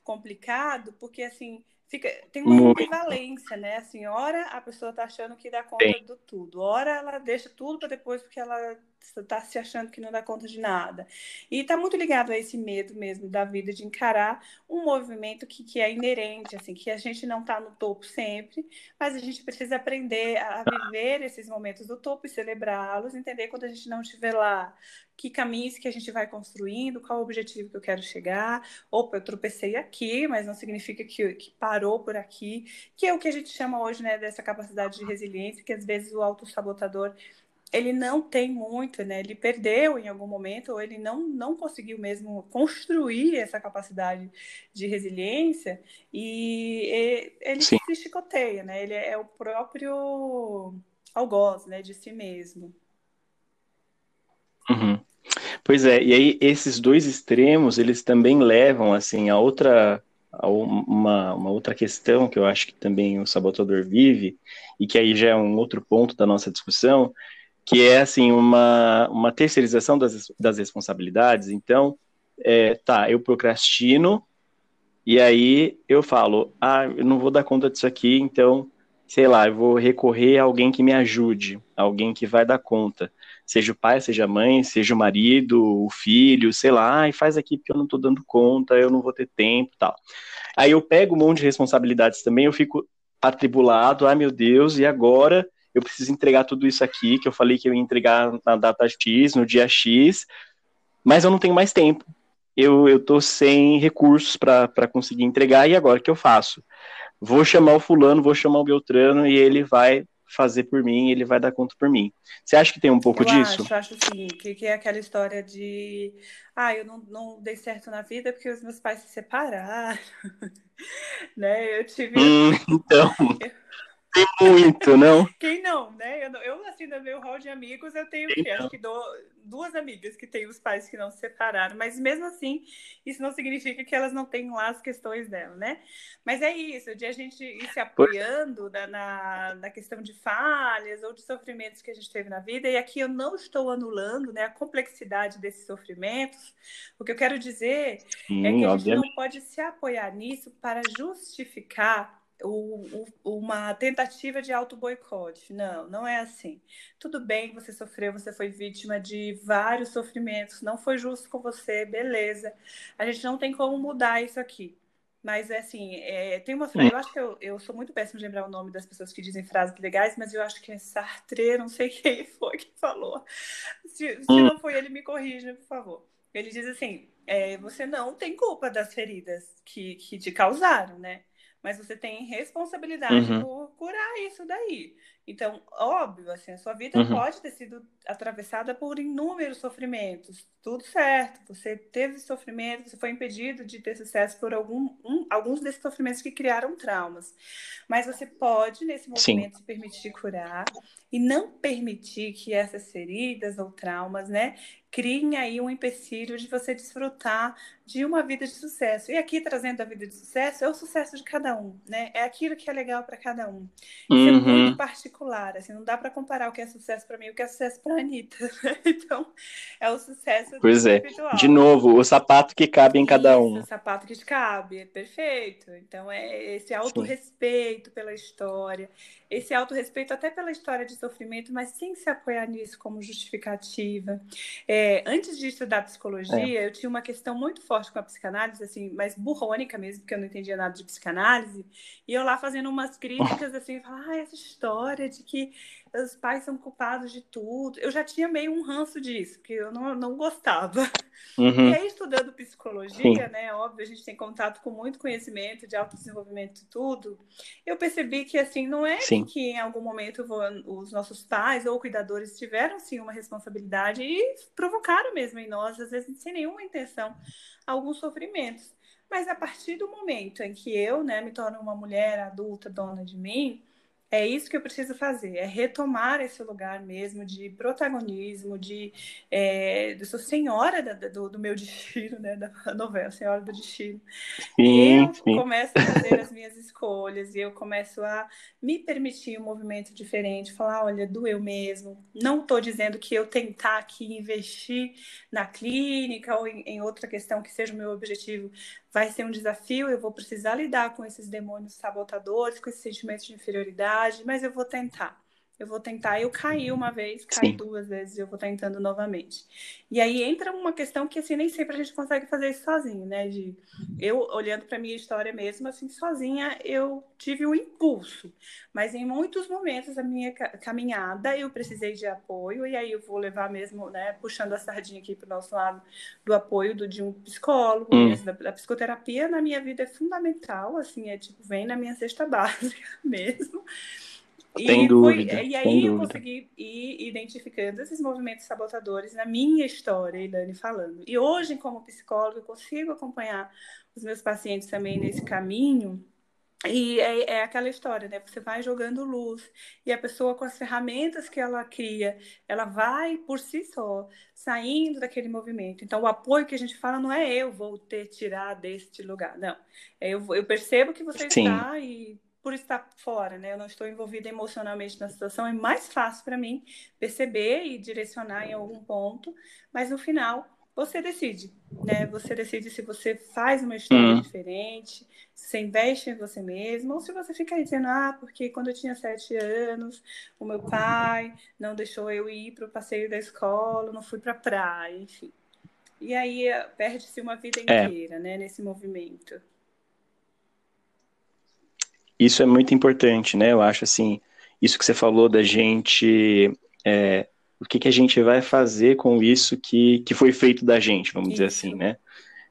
complicado, porque assim, fica, tem uma Muito. ambivalência, né? Assim, ora a pessoa tá achando que dá conta Sim. do tudo, ora ela deixa tudo para depois porque ela está se achando que não dá conta de nada. E está muito ligado a esse medo mesmo da vida de encarar um movimento que, que é inerente, assim, que a gente não está no topo sempre, mas a gente precisa aprender a viver esses momentos do topo e celebrá-los, entender quando a gente não estiver lá, que caminhos que a gente vai construindo, qual o objetivo que eu quero chegar. Opa, eu tropecei aqui, mas não significa que, que parou por aqui, que é o que a gente chama hoje né, dessa capacidade de resiliência, que às vezes o autossabotador ele não tem muito, né? Ele perdeu em algum momento, ou ele não, não conseguiu mesmo construir essa capacidade de resiliência, e ele Sim. se chicoteia, né? Ele é o próprio algoz, né, de si mesmo. Uhum. Pois é, e aí esses dois extremos, eles também levam, assim, a outra uma, uma outra questão que eu acho que também o sabotador vive, e que aí já é um outro ponto da nossa discussão, que é assim uma, uma terceirização das, das responsabilidades. Então, é, tá, eu procrastino, e aí eu falo, ah, eu não vou dar conta disso aqui, então, sei lá, eu vou recorrer a alguém que me ajude, alguém que vai dar conta. Seja o pai, seja a mãe, seja o marido, o filho, sei lá, e faz aqui porque eu não estou dando conta, eu não vou ter tempo tal. Aí eu pego um monte de responsabilidades também, eu fico atribulado, ai meu Deus, e agora eu preciso entregar tudo isso aqui, que eu falei que eu ia entregar na data X, no dia X, mas eu não tenho mais tempo. Eu, eu tô sem recursos para conseguir entregar, e agora o que eu faço? Vou chamar o fulano, vou chamar o Beltrano, e ele vai fazer por mim, ele vai dar conta por mim. Você acha que tem um pouco eu disso? Acho, acho sim, que, que é aquela história de ah, eu não, não dei certo na vida porque os meus pais se separaram. né? Eu tive. Hum, então. Tem muito, não? Quem não, né? Eu, eu assim, no meu hall de amigos, eu tenho que, acho que dou, duas amigas que têm os pais que não se separaram, mas mesmo assim, isso não significa que elas não tenham lá as questões dela, né? Mas é isso, de a gente ir se apoiando na, na, na questão de falhas ou de sofrimentos que a gente teve na vida, e aqui eu não estou anulando né, a complexidade desses sofrimentos. O que eu quero dizer Sim, é que a gente não pode se apoiar nisso para justificar o, o, uma tentativa de auto-boicote. Não, não é assim. Tudo bem que você sofreu, você foi vítima de vários sofrimentos, não foi justo com você, beleza. A gente não tem como mudar isso aqui. Mas, é assim, é, tem uma frase, eu acho que eu, eu sou muito péssima de lembrar o nome das pessoas que dizem frases legais, mas eu acho que é Sartre, não sei quem foi que falou. Se, se hum. não foi ele, me corrija, por favor. Ele diz assim, é, você não tem culpa das feridas que, que te causaram, né? Mas você tem responsabilidade uhum. por curar isso daí. Então, óbvio, assim, a sua vida uhum. pode ter sido atravessada por inúmeros sofrimentos. Tudo certo, você teve sofrimento, você foi impedido de ter sucesso por algum, um, alguns desses sofrimentos que criaram traumas. Mas você pode, nesse momento, Sim. se permitir curar e não permitir que essas feridas ou traumas, né, criem aí um empecilho de você desfrutar de uma vida de sucesso. E aqui trazendo a vida de sucesso é o sucesso de cada um, né? É aquilo que é legal para cada um. Isso uhum. é muito particular, assim, não dá para comparar o que é sucesso para mim e o que é sucesso para Anitta. Né? Então, é o sucesso Pois é. De novo, o sapato que cabe em cada um. o sapato que cabe, é perfeito. Então, é esse autorrespeito pela história, esse autorrespeito até pela história de sofrimento, mas sem se apoiar nisso como justificativa. É, antes de estudar psicologia, é. eu tinha uma questão muito forte com a psicanálise, assim, mas burrônica mesmo, porque eu não entendia nada de psicanálise, e eu lá fazendo umas críticas, assim, falar, ah, essa história de que os pais são culpados de tudo. Eu já tinha meio um ranço disso, que eu não, não gostava. Uhum. E aí, estudando psicologia, Sim. né? Óbvio, a gente tem contato com muito conhecimento de autodesenvolvimento e tudo. Eu percebi que, assim, não é Sim. que em algum momento os nossos pais ou cuidadores tiveram, sim, uma responsabilidade e provocaram mesmo em nós, às vezes sem nenhuma intenção, alguns sofrimentos. Mas a partir do momento em que eu, né, me torno uma mulher adulta, dona de mim, é isso que eu preciso fazer, é retomar esse lugar mesmo de protagonismo, de é, eu sou senhora da, do, do, meu destino, né, da novela Senhora do Destino. Sim, e eu sim. começo a fazer as minhas escolhas e eu começo a me permitir um movimento diferente, falar, olha, doeu mesmo. Não estou dizendo que eu tentar aqui investir na clínica ou em, em outra questão que seja o meu objetivo, vai ser um desafio, eu vou precisar lidar com esses demônios sabotadores, com esses sentimentos de inferioridade, mas eu vou tentar eu vou tentar. Eu caí uma vez, caí Sim. duas vezes, eu vou tentando novamente. E aí entra uma questão que assim nem sempre a gente consegue fazer isso sozinho, né? De eu olhando para minha história mesmo, assim, sozinha, eu tive um impulso, mas em muitos momentos da minha caminhada eu precisei de apoio e aí eu vou levar mesmo, né, puxando a sardinha aqui para o nosso lado do apoio do, de um psicólogo, hum. da, da psicoterapia na minha vida é fundamental, assim, é tipo vem na minha cesta básica mesmo. E, dúvida, foi, e aí eu consegui ir identificando esses movimentos sabotadores na minha história, Ilane falando. E hoje, como psicóloga, eu consigo acompanhar os meus pacientes também nesse caminho. E é, é, aquela história, né? Você vai jogando luz e a pessoa com as ferramentas que ela cria, ela vai por si só saindo daquele movimento. Então, o apoio que a gente fala não é eu vou te tirar deste lugar, não. É eu, eu percebo que você Sim. está e por estar fora, né? Eu não estou envolvida emocionalmente na situação, é mais fácil para mim perceber e direcionar em algum ponto, mas no final você decide, né? Você decide se você faz uma história uhum. diferente, se você investe em você mesmo, ou se você fica aí dizendo, ah, porque quando eu tinha sete anos, o meu pai não deixou eu ir para o passeio da escola, não fui para a praia, enfim. E aí eh, perde-se uma vida é. inteira, é. né, nesse movimento. Isso é muito importante, né? Eu acho assim, isso que você falou da gente, é, o que, que a gente vai fazer com isso que, que foi feito da gente, vamos isso. dizer assim, né?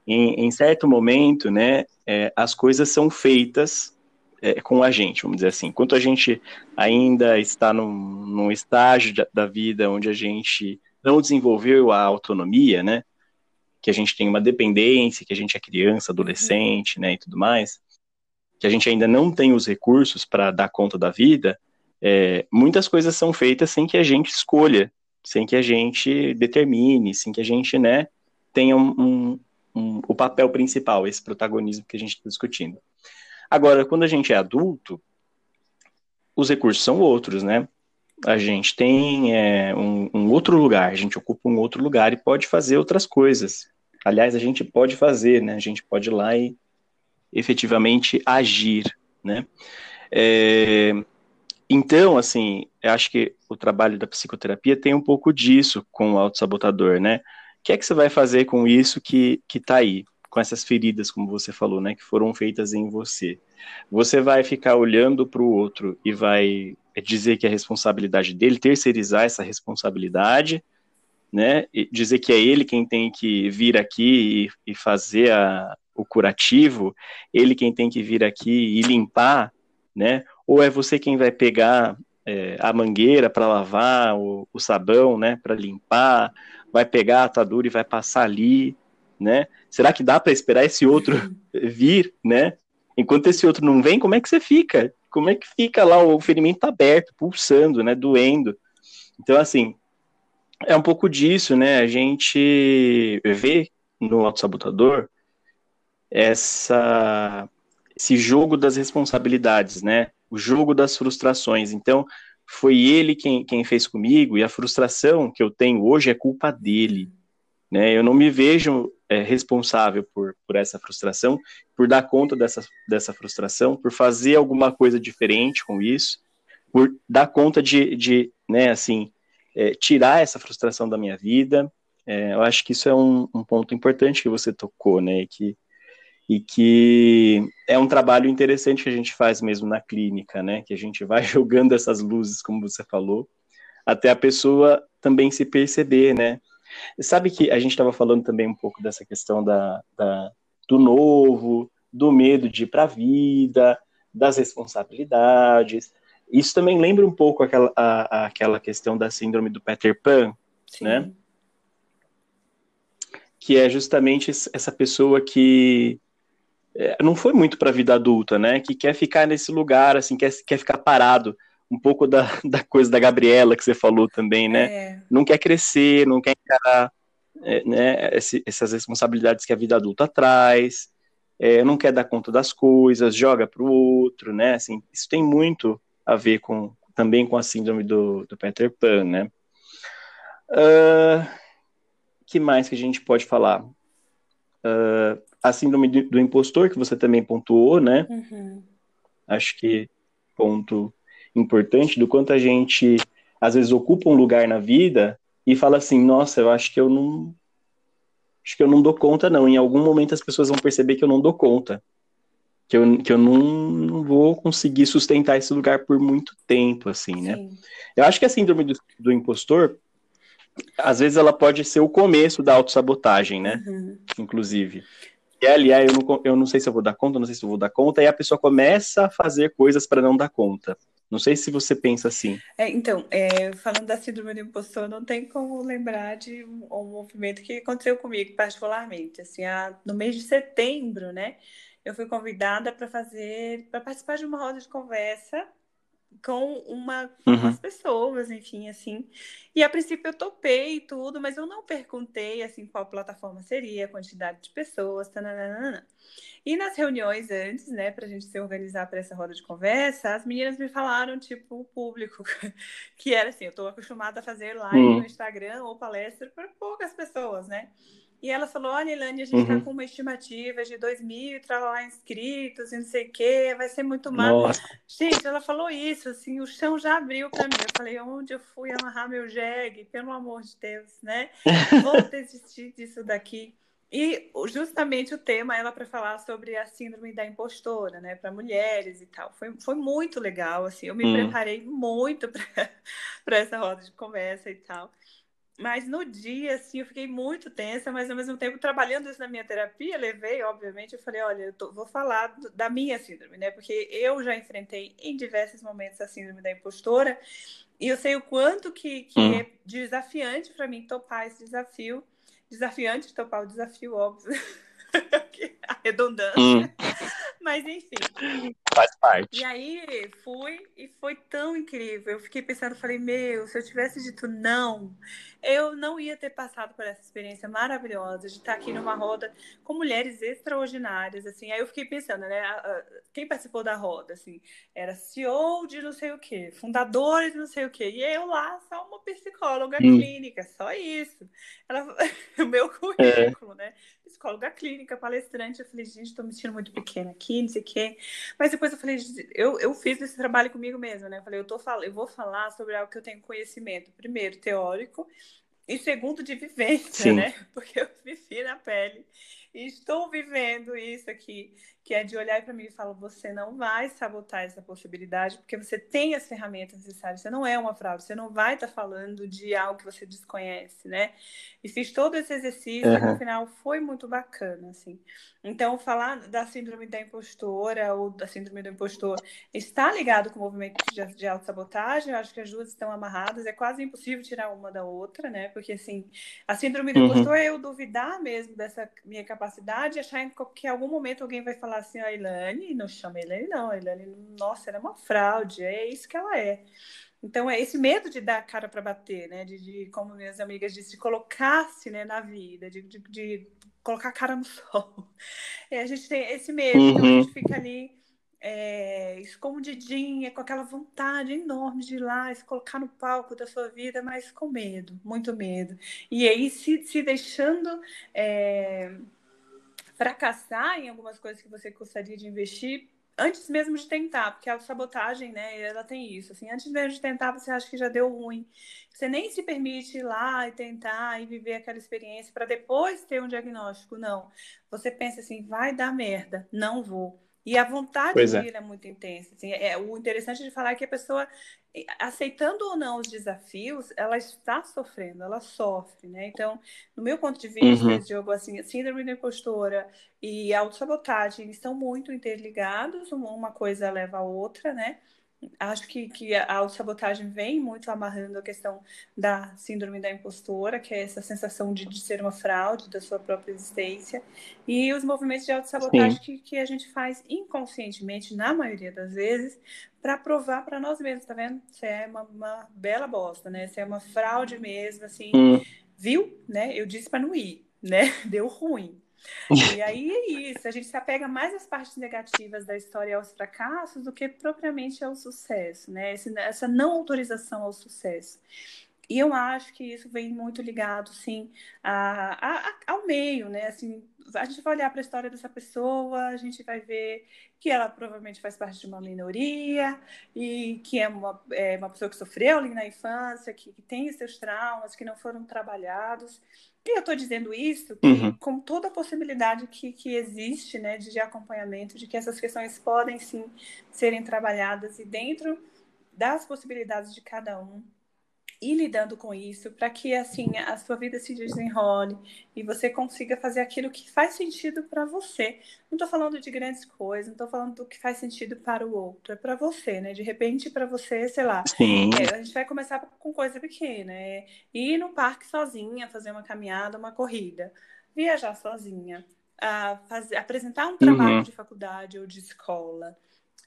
Em, em, certo momento, né, é, as coisas são feitas é, com a gente, vamos dizer assim. Enquanto a gente ainda está num, num estágio da vida onde a gente não desenvolveu a autonomia, né, que a gente tem uma dependência, que a gente é criança, adolescente, né, e tudo mais, que a gente ainda não tem os recursos para dar conta da vida, é, muitas coisas são feitas sem que a gente escolha, sem que a gente determine, sem que a gente, né, tenha um, um, um, o papel principal, esse protagonismo que a gente está discutindo. Agora, quando a gente é adulto, os recursos são outros, né? A gente tem é, um, outro lugar, a gente ocupa um outro lugar e pode fazer outras coisas. Aliás, a gente pode fazer, né? A gente pode ir lá e efetivamente agir, né? É, então, assim, eu acho que o trabalho da psicoterapia tem um pouco disso com o autossabotador, né? O que é que você vai fazer com isso que, que tá aí, com essas feridas, como você falou, né, que foram feitas em você? Você vai ficar olhando para o outro e vai dizer que é responsabilidade dele, terceirizar essa responsabilidade, né, e dizer que é ele quem tem que vir aqui e, e fazer a, o curativo, ele quem tem que vir aqui e limpar, né? Ou é você quem vai pegar é, a mangueira para lavar, o, o, sabão, né, para limpar, vai pegar a atadura e vai passar ali, né? Será que dá para esperar esse outro vir, né? Enquanto esse outro não vem, como é que você fica? Como é que fica lá o ferimento aberto, pulsando, né, doendo? Então, assim, é um pouco disso, né? A gente vê no autossabotador essa esse jogo das responsabilidades, né? O jogo das frustrações. Então, foi ele quem, quem fez comigo e a frustração que eu tenho hoje é culpa dele, né? Eu não me vejo é, responsável por, por essa frustração, por dar conta dessa, dessa frustração, por fazer alguma coisa diferente com isso, por dar conta de, de né, assim, é, tirar essa frustração da minha vida. É, eu acho que isso é um, um ponto importante que você tocou, né? Que e que é um trabalho interessante que a gente faz mesmo na clínica, né? Que a gente vai jogando essas luzes, como você falou, até a pessoa também se perceber, né? Sabe que a gente estava falando também um pouco dessa questão da, da do novo, do medo de ir para a vida, das responsabilidades. Isso também lembra um pouco aquela, a, aquela questão da síndrome do Peter Pan, Sim. né? Que é justamente essa pessoa que não foi muito para a vida adulta, né? Que quer ficar nesse lugar, assim, quer, quer ficar parado. Um pouco da, da coisa da Gabriela que você falou também, né? É. Não quer crescer, não quer encarar é, né, esse, essas responsabilidades que a vida adulta traz, é, não quer dar conta das coisas, joga para o outro, né? Assim, isso tem muito a ver com também com a síndrome do, do Peter Pan, né? Uh, que mais que a gente pode falar? Uh, a síndrome do impostor, que você também pontuou, né? Uhum. Acho que ponto importante do quanto a gente às vezes ocupa um lugar na vida e fala assim, nossa, eu acho que eu não acho que eu não dou conta não. Em algum momento as pessoas vão perceber que eu não dou conta. Que eu, que eu não, não vou conseguir sustentar esse lugar por muito tempo, assim, né? Sim. Eu acho que a síndrome do, do impostor, às vezes ela pode ser o começo da autossabotagem, né? Uhum. Inclusive. Aliás, eu não, eu não sei se eu vou dar conta, não sei se eu vou dar conta, e a pessoa começa a fazer coisas para não dar conta. Não sei se você pensa assim. É, então, é, falando da síndrome do impostor, não tem como lembrar de um, um movimento que aconteceu comigo particularmente. Assim, a, no mês de setembro, né, eu fui convidada para fazer, para participar de uma roda de conversa com uma, com uhum. umas pessoas, enfim, assim. E a princípio eu topei tudo, mas eu não perguntei assim qual plataforma seria, a quantidade de pessoas, tananana. E nas reuniões antes, né, para a gente se organizar para essa roda de conversa, as meninas me falaram, tipo, o público, que era assim, eu estou acostumada a fazer live uhum. no Instagram ou palestra para poucas pessoas, né? E ela falou: Olha, Ilane, a gente está uhum. com uma estimativa de 2 mil lá inscritos e não sei o quê, vai ser muito mal. Gente, ela falou isso, assim, o chão já abriu para mim. Eu falei: Onde eu fui amarrar meu jegue? Pelo amor de Deus, né? Vou desistir disso daqui. E justamente o tema ela para falar sobre a síndrome da impostora, né, para mulheres e tal. Foi, foi muito legal, assim, eu me hum. preparei muito para essa roda de conversa e tal. Mas no dia, assim, eu fiquei muito tensa, mas ao mesmo tempo trabalhando isso na minha terapia, levei, obviamente, eu falei, olha, eu tô, vou falar do, da minha síndrome, né? Porque eu já enfrentei em diversos momentos a síndrome da impostora e eu sei o quanto que, que hum. é desafiante para mim topar esse desafio. Desafiante topar o desafio, óbvio. a redundância. Hum. Mas enfim. Faz parte. E aí fui e foi tão incrível. Eu fiquei pensando, falei, meu, se eu tivesse dito não, eu não ia ter passado por essa experiência maravilhosa de estar aqui numa roda com mulheres extraordinárias, assim. Aí eu fiquei pensando, né, quem participou da roda, assim, era CEO de não sei o quê, fundadores de não sei o quê, e eu lá só uma psicóloga hum. clínica, só isso. Ela, o meu currículo, é. né? Psicóloga clínica, palestrante, eu falei, gente, estou me sentindo muito pequena aqui, não sei o. Mas depois eu falei, eu, eu fiz esse trabalho comigo mesma, né? Eu falei, eu, tô, eu vou falar sobre algo que eu tenho conhecimento, primeiro, teórico, e segundo, de vivência, Sim. né? Porque eu vivi na pele e estou vivendo isso aqui que é de olhar para mim e falar: você não vai sabotar essa possibilidade, porque você tem as ferramentas necessárias, você não é uma fraude, você não vai estar tá falando de algo que você desconhece, né? E fiz todo esse exercício uhum. e no final foi muito bacana, assim. Então, falar da síndrome da impostora ou da síndrome do impostor está ligado com o movimento de, de autossabotagem, eu acho que as duas estão amarradas, é quase impossível tirar uma da outra, né? Porque, assim, a síndrome do uhum. impostor é eu duvidar mesmo dessa minha capacidade, achar que em algum momento alguém vai falar assim, a Ilane, não chama a Ilane, não. A Ilane, nossa, ela é uma fraude, é isso que ela é. Então, é esse medo de dar a cara para bater, né? De, de, como minhas amigas disseram, de colocar-se né, na vida, de, de, de, colocar a cara no sol. E a gente tem esse medo, uhum. então a gente fica ali é, escondidinha, com aquela vontade enorme de ir lá, se colocar no palco da sua vida, mas com medo, muito medo. E aí se, se deixando. É, fracassar em algumas coisas que você gostaria de investir antes mesmo de tentar, porque a sabotagem, né, ela tem isso, assim, antes mesmo de tentar, você acha que já deu ruim. Você nem se permite ir lá e tentar e viver aquela experiência para depois ter um diagnóstico, não. Você pensa assim, vai dar merda, não vou. E a vontade pois de é. ir é muito intensa. Assim, é, o interessante de falar é que a pessoa, aceitando ou não os desafios, ela está sofrendo, ela sofre, né? Então, no meu ponto de vista, uhum. Diogo, assim, a síndrome da impostora e a autossabotagem estão muito interligados, uma coisa leva a outra, né? Acho que, que a autossabotagem vem muito amarrando a questão da síndrome da impostora, que é essa sensação de, de ser uma fraude da sua própria existência, e os movimentos de autossabotagem que, que a gente faz inconscientemente, na maioria das vezes, para provar para nós mesmos, tá vendo? Você é uma, uma, bela bosta, né? Você é uma fraude mesmo, assim, hum. viu? Né? Eu disse para não ir, né? Deu ruim. E aí é isso, a gente se apega mais às partes negativas da história aos fracassos do que propriamente ao sucesso, né? essa não autorização ao sucesso. E eu acho que isso vem muito ligado, sim, a, a, ao meio, né? Assim, a gente vai olhar para a história dessa pessoa, a gente vai ver que ela provavelmente faz parte de uma minoria e que é uma, é uma pessoa que sofreu ali na infância, que, que tem seus traumas, que não foram trabalhados. E eu estou dizendo isso que, uhum. com toda a possibilidade que, que existe né, de, de acompanhamento, de que essas questões podem sim serem trabalhadas e dentro das possibilidades de cada um, ir lidando com isso para que assim a sua vida se desenrole e você consiga fazer aquilo que faz sentido para você. Não estou falando de grandes coisas, não estou falando do que faz sentido para o outro, é para você, né? De repente para você, sei lá, é, a gente vai começar com coisa pequena, é ir no parque sozinha, fazer uma caminhada, uma corrida, viajar sozinha, a fazer, apresentar um trabalho uhum. de faculdade ou de escola.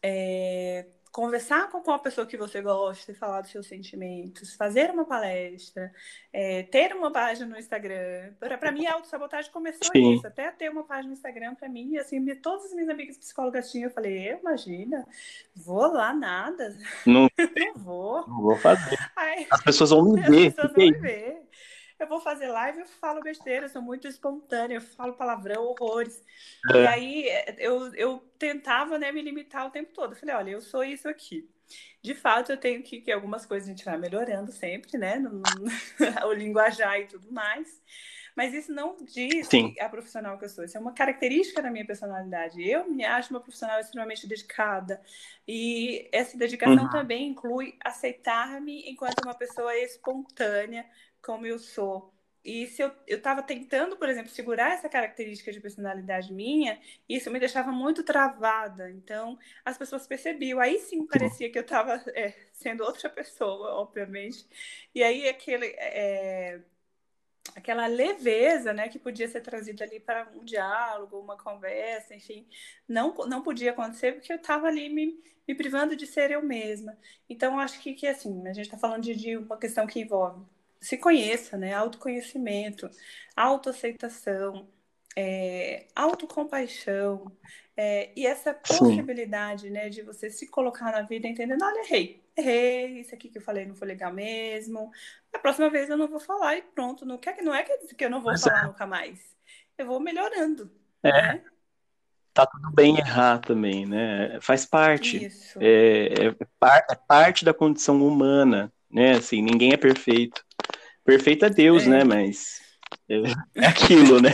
É, conversar com a pessoa que você gosta e falar dos seus sentimentos, fazer uma palestra, é, ter uma página no Instagram. Para mim, a autossabotagem começou Sim. isso. Até ter uma página no Instagram, para mim, assim, todas as minhas amigas psicólogas tinham. Eu falei, eu, imagina, vou lá nada. Não, não vou. Não vou fazer. Aí, as pessoas vão me ver. As pessoas vão me ver eu vou fazer live, eu falo besteira, eu sou muito espontânea, eu falo palavrão, horrores. É. E aí eu, eu tentava né, me limitar o tempo todo. Eu falei, olha, eu sou isso aqui. De fato, eu tenho que, que algumas coisas a gente vai melhorando sempre, né? No, no, o linguajar e tudo mais. Mas isso não diz a profissional que eu sou. Isso é uma característica da minha personalidade. Eu me acho uma profissional extremamente dedicada. E essa dedicação uhum. também inclui aceitar-me enquanto uma pessoa espontânea, como eu sou. E se eu estava tentando, por exemplo, segurar essa característica de personalidade minha, isso me deixava muito travada. Então, as pessoas percebiam. Aí sim parecia que eu estava é, sendo outra pessoa, obviamente. E aí aquele, é, aquela leveza né, que podia ser trazida ali para um diálogo, uma conversa, enfim, não, não podia acontecer porque eu estava ali me, me privando de ser eu mesma. Então, acho que, que assim, a gente está falando de, de uma questão que envolve se conheça, né? Autoconhecimento, autoaceitação, é, autocompaixão, é, e essa possibilidade, Sim. né, de você se colocar na vida entendendo, olha, errei, errei, isso aqui que eu falei não foi legal mesmo, a próxima vez eu não vou falar e pronto, não, quer, não é que eu não vou Mas falar é. nunca mais, eu vou melhorando, é. né? Tá tudo bem errar também, né? Faz parte. Isso. É, é, par, é parte da condição humana, né? Assim, ninguém é perfeito. Perfeito é Deus, é. né? Mas é, é aquilo, né?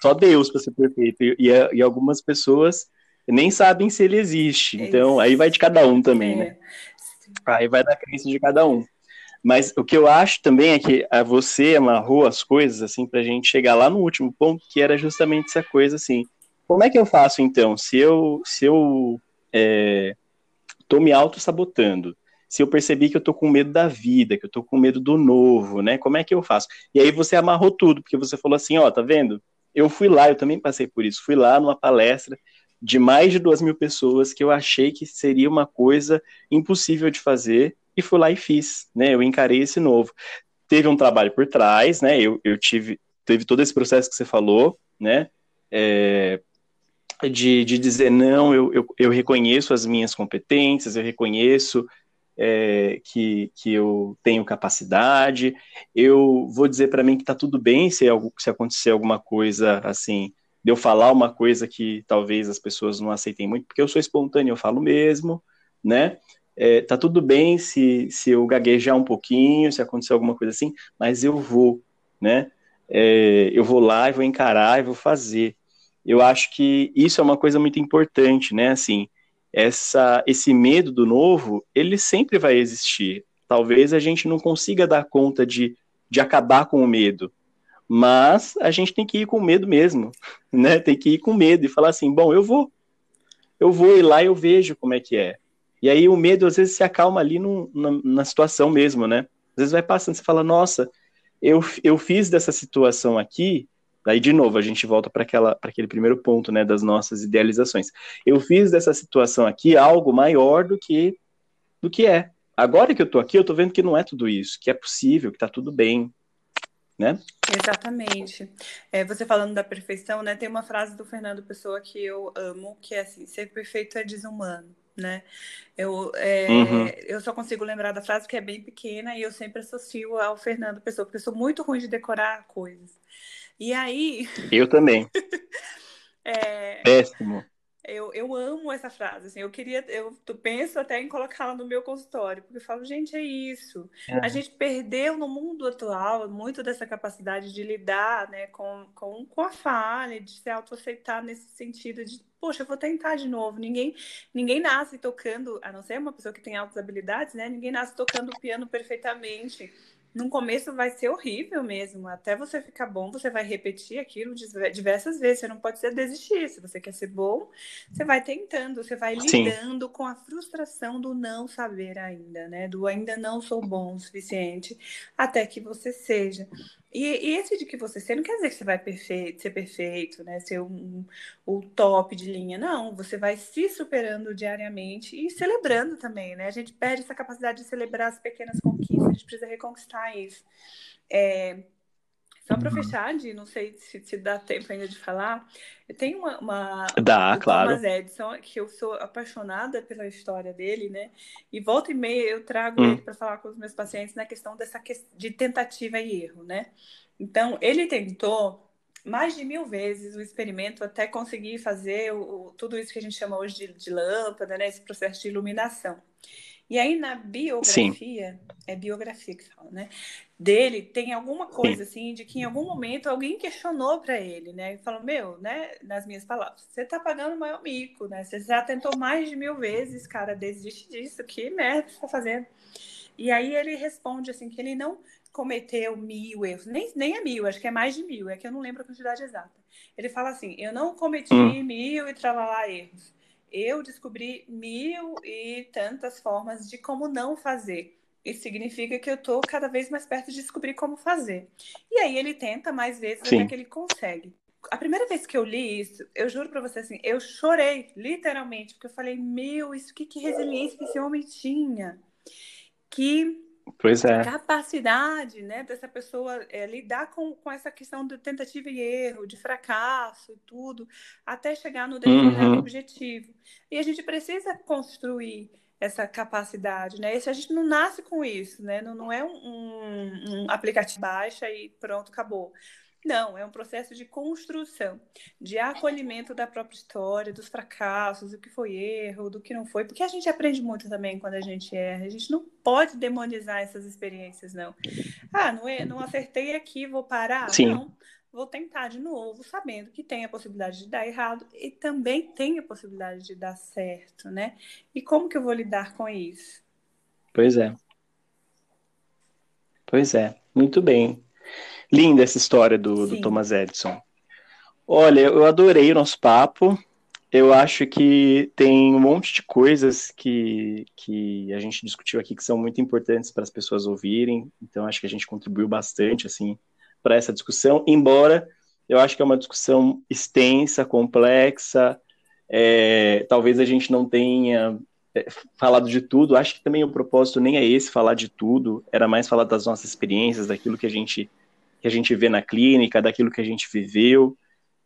Só Deus para ser perfeito. E, e, algumas pessoas nem sabem se ele existe. Então, aí vai de cada um também, né? É. Aí vai da crença de cada um. Mas o que eu acho também é que a você amarrou as coisas, assim, pra gente chegar lá no último ponto, que era justamente essa coisa, assim, como é que eu faço, então, se eu, se eu é, tô me auto-sabotando, se eu percebi que eu tô com medo da vida, que eu tô com medo do novo, né? Como é que eu faço? E aí você amarrou tudo, porque você falou assim, ó, tá vendo? Eu fui lá, eu também passei por isso, fui lá numa palestra de mais de duas mil pessoas que eu achei que seria uma coisa impossível de fazer e fui lá e fiz, né? Eu encarei esse novo. Teve um trabalho por trás, né? Eu, eu tive, teve todo esse processo que você falou, né? É, de, de dizer não, eu, eu, eu reconheço as minhas competências, eu reconheço é, que, que eu tenho capacidade. Eu vou dizer para mim que está tudo bem se, se acontecer alguma coisa assim, de eu falar uma coisa que talvez as pessoas não aceitem muito, porque eu sou espontâneo, eu falo mesmo, né? É, tá tudo bem se, se eu gaguejar um pouquinho, se acontecer alguma coisa assim, mas eu vou, né? É, eu vou lá e vou encarar e vou fazer. Eu acho que isso é uma coisa muito importante, né? Assim, essa, esse medo do novo, ele sempre vai existir. Talvez a gente não consiga dar conta de, de acabar com o medo, mas a gente tem que ir com medo mesmo, né? Tem que ir com medo e falar assim, bom, eu vou, eu vou ir lá e eu vejo como é que é. E aí o medo às vezes se acalma ali no, na, na situação mesmo, né? Às vezes vai passando, você fala, nossa, eu, eu fiz dessa situação aqui Daí, de novo, a gente volta para aquele primeiro ponto, né, das nossas idealizações. Eu fiz dessa situação aqui algo maior do que do que é. Agora que eu estou aqui, eu estou vendo que não é tudo isso, que é possível, que está tudo bem, né? Exatamente. É, você falando da perfeição, né? Tem uma frase do Fernando Pessoa que eu amo, que é assim: ser perfeito é desumano. Né? Eu, é, uhum. eu só consigo lembrar da frase que é bem pequena e eu sempre associo ao Fernando Pessoa, porque eu sou muito ruim de decorar coisas. E aí. Eu também. é... Péssimo. Eu, eu amo essa frase, assim, eu queria, eu penso até em colocá-la no meu consultório, porque eu falo, gente, é isso. É. A gente perdeu no mundo atual muito dessa capacidade de lidar, né, com, com, com a falha, de se autoaceitar nesse sentido de, poxa, eu vou tentar de novo. Ninguém, ninguém nasce tocando, a não ser uma pessoa que tem altas habilidades, né, ninguém nasce tocando o piano perfeitamente no começo vai ser horrível mesmo. Até você ficar bom, você vai repetir aquilo diversas vezes. Você não pode ser desistir. Se você quer ser bom, você vai tentando, você vai Sim. lidando com a frustração do não saber ainda, né? Do ainda não sou bom o suficiente, até que você seja. E, e, esse de que você ser não quer dizer que você vai perfeito, ser perfeito, né? Ser um, o top de linha. Não, você vai se superando diariamente e celebrando também, né? A gente perde essa capacidade de celebrar as pequenas conquistas, a gente precisa reconquistar isso. É, só para uhum. fechar, de não sei se, se dá tempo ainda de falar, tenho uma, uma dá, claro. Thomas Edison que eu sou apaixonada pela história dele, né? E volta e meia eu trago hum. ele para falar com os meus pacientes na questão dessa de tentativa e erro, né? Então ele tentou mais de mil vezes o experimento até conseguir fazer o, tudo isso que a gente chama hoje de, de lâmpada, né? Esse processo de iluminação. E aí na biografia, Sim. é biografia que fala, né? Dele tem alguma coisa assim de que em algum momento alguém questionou para ele, né? E falou: "Meu, né, nas minhas palavras, você tá pagando o maior mico, né? Você já tentou mais de mil vezes, cara, desiste disso, que merda você tá fazendo?" E aí ele responde assim que ele não cometeu mil erros, nem, nem é mil, acho que é mais de mil, é que eu não lembro a quantidade exata. Ele fala assim: eu não cometi hum. mil e tralalá erros eu descobri mil e tantas formas de como não fazer. Isso significa que eu estou cada vez mais perto de descobrir como fazer. E aí ele tenta mais vezes Sim. até que ele consegue. A primeira vez que eu li isso, eu juro para você assim, eu chorei, literalmente, porque eu falei, meu, isso que, que resiliência que esse homem tinha. Que Pois é. capacidade né, dessa pessoa é, lidar com, com essa questão de tentativa e erro, de fracasso e tudo, até chegar no determinado uhum. objetivo. E a gente precisa construir essa capacidade, né? Esse, a gente não nasce com isso, né? Não, não é um, um, um aplicativo baixa e pronto, acabou. Não, é um processo de construção, de acolhimento da própria história, dos fracassos, do que foi erro, do que não foi, porque a gente aprende muito também quando a gente erra. A gente não pode demonizar essas experiências, não. Ah, não, é, não acertei aqui, vou parar? Sim. Não, vou tentar de novo, sabendo que tem a possibilidade de dar errado e também tem a possibilidade de dar certo, né? E como que eu vou lidar com isso? Pois é. Pois é, muito bem. Linda essa história do, do Thomas Edison. Olha, eu adorei o nosso papo. Eu acho que tem um monte de coisas que, que a gente discutiu aqui que são muito importantes para as pessoas ouvirem. Então, acho que a gente contribuiu bastante assim para essa discussão. Embora eu acho que é uma discussão extensa, complexa. É, talvez a gente não tenha é, falado de tudo. Acho que também o propósito nem é esse, falar de tudo. Era mais falar das nossas experiências, daquilo que a gente que a gente vê na clínica, daquilo que a gente viveu,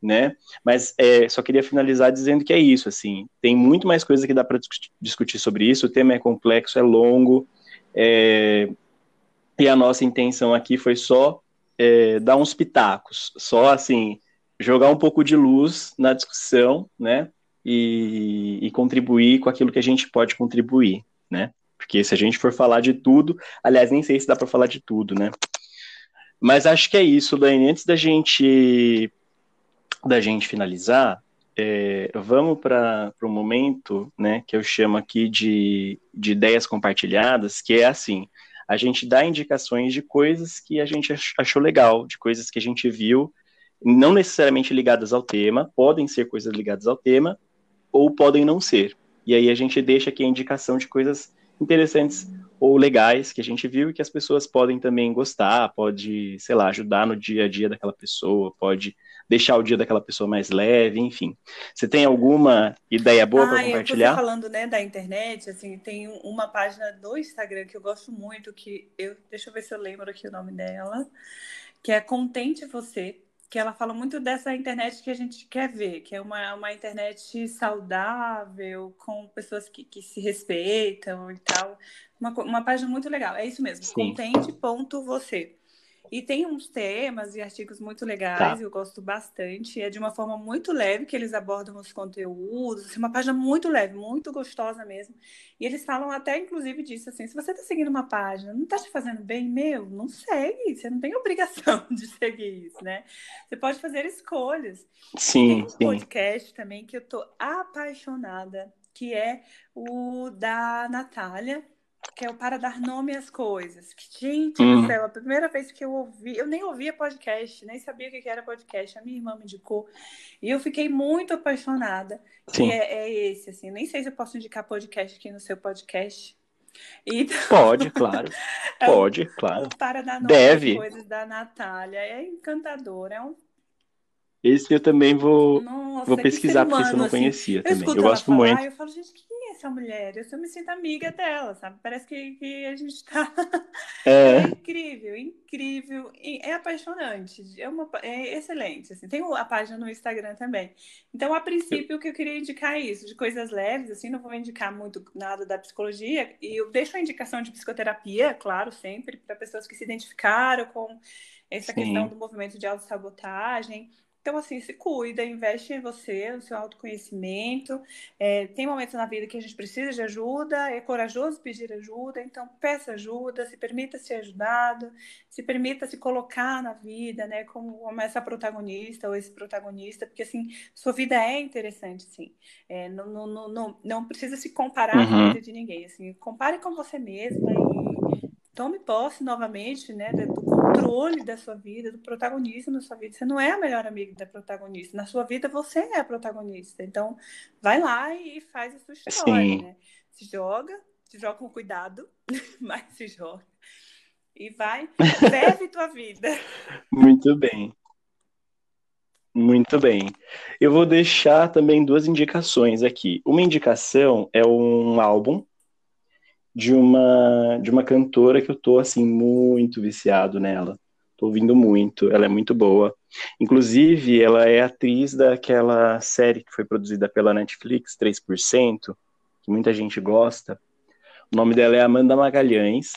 né? Mas é, só queria finalizar dizendo que é isso, assim, tem muito mais coisa que dá para discutir sobre isso. O tema é complexo, é longo, é, e a nossa intenção aqui foi só é, dar uns pitacos, só assim jogar um pouco de luz na discussão, né? E, e contribuir com aquilo que a gente pode contribuir, né? Porque se a gente for falar de tudo, aliás, nem sei se dá para falar de tudo, né? Mas acho que é isso, Dani. Antes da gente da gente finalizar, é, vamos para o momento né, que eu chamo aqui de, de ideias compartilhadas, que é assim, a gente dá indicações de coisas que a gente achou legal, de coisas que a gente viu, não necessariamente ligadas ao tema, podem ser coisas ligadas ao tema, ou podem não ser. E aí a gente deixa aqui a indicação de coisas interessantes ou legais que a gente viu e que as pessoas podem também gostar, pode, sei lá, ajudar no dia a dia daquela pessoa, pode deixar o dia daquela pessoa mais leve, enfim. Você tem alguma ideia boa ah, para compartilhar? Você falando, né, da internet, assim, tem uma página do Instagram que eu gosto muito, que eu, deixa eu ver se eu lembro aqui o nome dela, que é Contente Você, que ela fala muito dessa internet que a gente quer ver, que é uma, uma internet saudável, com pessoas que, que se respeitam e tal. Uma, uma página muito legal, é isso mesmo, contente.você. E tem uns temas e artigos muito legais, Tá. eu gosto bastante. É de uma forma muito leve que eles abordam os conteúdos. assim, uma página muito leve, muito gostosa mesmo. E eles falam até, inclusive, disso, assim, se você está seguindo uma página, não está te fazendo bem, meu, não segue. Você não tem obrigação de seguir isso, né? Você pode fazer escolhas. Tem Sim, um sim. podcast também que eu tô apaixonada, que é o da Natália, que é o Para Dar Nome às Coisas. Que, gente do Hum. céu, a primeira vez que eu ouvi, eu nem ouvia podcast, nem sabia o que que era podcast, a minha irmã me indicou, e eu fiquei muito apaixonada. Que Sim. é, é esse, assim, nem sei se eu posso indicar podcast aqui no seu podcast. E Pode, claro. é Pode, claro. o Para Dar Nome Deve. às Coisas da Natália. É encantador, é um Esse eu também vou, Nossa, vou pesquisar, ser porque esse eu humano, não assim. conhecia Eu também. Eu gosto falar muito. eu falo, gente, quem é essa mulher? Eu só me sinto amiga dela, sabe? Parece que, que a gente tá. É É, incrível, incrível, é apaixonante, é, uma, é excelente. Assim. Tem a página no Instagram também. Então, a princípio, o que eu queria indicar é isso, de coisas leves, assim, não vou indicar muito nada da psicologia, e eu deixo a indicação de psicoterapia, claro, sempre, para pessoas que se identificaram com essa questão sim. do movimento de autossabotagem. Então, assim, se cuida, investe em você, no seu autoconhecimento. É, tem momentos na vida que a gente precisa de ajuda, é corajoso pedir ajuda, então peça ajuda, se permita ser ajudado, se permita se colocar na vida, né, como, como essa protagonista ou esse protagonista, porque, assim, sua vida é interessante, sim. É, não, não, não, não, precisa se comparar com a Uhum. vida de ninguém, assim, compare com você mesma tome posse novamente, né, do controle da sua vida, do protagonismo da sua vida. Você não é a melhor amiga da protagonista. Na sua vida, você é a protagonista. Então, vai lá e faz a sua história, Sim. né? Se joga, se joga com cuidado, mas se joga. E vai, vive tua vida. Muito bem. Muito bem. Eu vou deixar também duas indicações aqui. Uma indicação é um álbum de uma de uma cantora que eu tô assim muito viciado nela. Tô ouvindo muito, ela é muito boa. Inclusive, ela é atriz daquela série que foi produzida pela Netflix, 3%, que muita gente gosta. O nome dela é Amanda Magalhães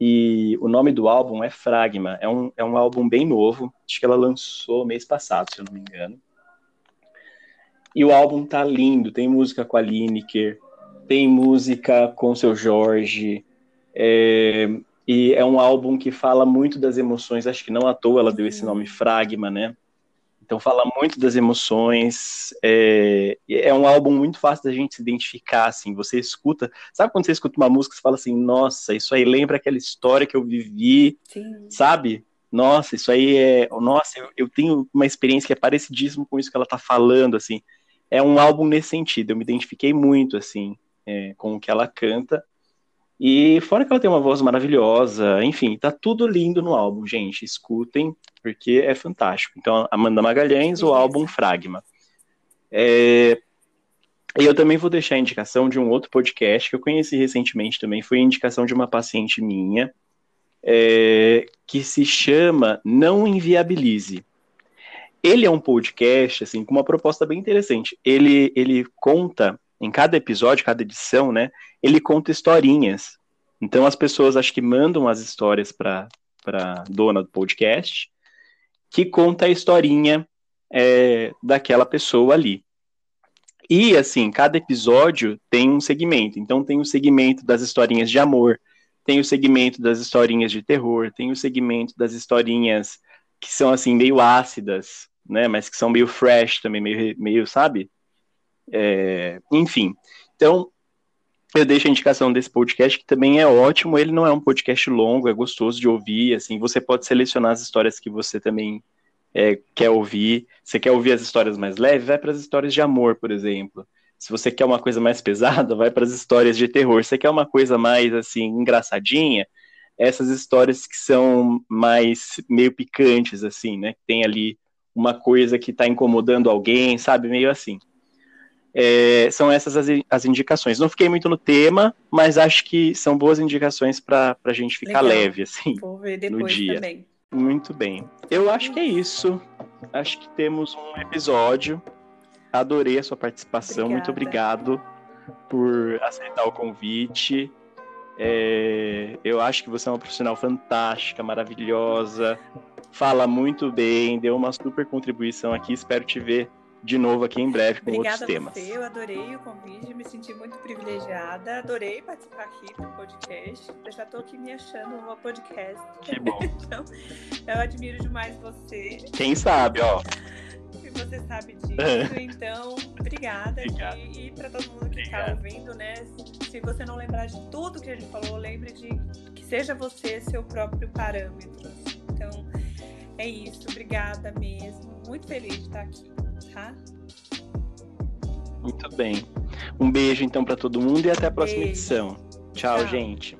e o nome do álbum é Fragma. É um, é um álbum bem novo, acho que ela lançou mês passado, se eu não me engano. E o álbum tá lindo, tem música com a Lineker, tem música com o seu Jorge, é, e é um álbum que fala muito das emoções, acho que não à toa ela deu esse nome Fragma, né? Então fala muito das emoções, é, é um álbum muito fácil da gente se identificar, assim, você escuta, sabe quando você escuta uma música e fala assim, nossa, isso aí lembra aquela história que eu vivi, Sim. sabe? Nossa, isso aí é, nossa, eu, eu tenho uma experiência que é parecidíssimo com isso que ela tá falando, assim, é um álbum nesse sentido, eu me identifiquei muito, assim, é, com o que ela canta, e fora que ela tem uma voz maravilhosa, enfim, tá tudo lindo no álbum, gente. Escutem, porque é fantástico. Então, Amanda Magalhães, o álbum Fragma. É, E eu também vou deixar a indicação de um outro podcast que eu conheci recentemente também, foi a indicação de uma paciente minha, é, que se chama Não Inviabilize. Ele é um podcast, assim, com uma proposta bem interessante. Ele, ele conta, em cada episódio, cada edição, né, ele conta historinhas. Então as pessoas acho que mandam as histórias para para dona do podcast, que conta a historinha é, daquela pessoa ali. E assim, cada episódio tem um segmento. Então tem o segmento das historinhas de amor, tem o segmento das historinhas de terror, tem o segmento das historinhas que são assim meio ácidas, né? Mas que são meio fresh também, meio, meio sabe? É, enfim. Então eu deixo a indicação desse podcast, que também é ótimo. Ele não é um podcast longo, é gostoso de ouvir. Assim, você pode selecionar as histórias que você também é, quer ouvir. Você quer ouvir as histórias mais leves? Vai para as histórias de amor, por exemplo. Se você quer uma coisa mais pesada, vai para as histórias de terror. Se você quer uma coisa mais assim engraçadinha, essas histórias que são mais meio picantes, assim, né? Tem ali uma coisa que está incomodando alguém, sabe? Meio assim. É, são essas as, as, indicações. Não fiquei muito no tema, mas acho que são boas indicações para a gente ficar Legal. leve, assim, Vou ver depois no dia. também. Muito bem. Eu acho que é isso. Acho que temos um episódio. Adorei a sua participação. Muito Obrigada. obrigado por aceitar o convite. É, eu acho que você é uma profissional fantástica, maravilhosa, fala muito bem, deu uma super contribuição aqui. Espero te ver de novo aqui em breve com Obrigada outros temas. Você, eu adorei o convite, me senti muito privilegiada, adorei participar aqui do podcast. Eu já estou aqui me achando uma podcast. Que bom. então, eu admiro demais você. Quem sabe, ó. E você sabe disso. então, obrigada. Obrigado. E, e para todo mundo que está ouvindo, né? Se você não lembrar de tudo que a gente falou, lembre de que seja você seu próprio parâmetro. Então, é isso. Obrigada mesmo. Muito feliz de estar aqui tá? Muito bem. Um beijo então para todo mundo e até a próxima beijo. edição. Tchau, Tchau. gente.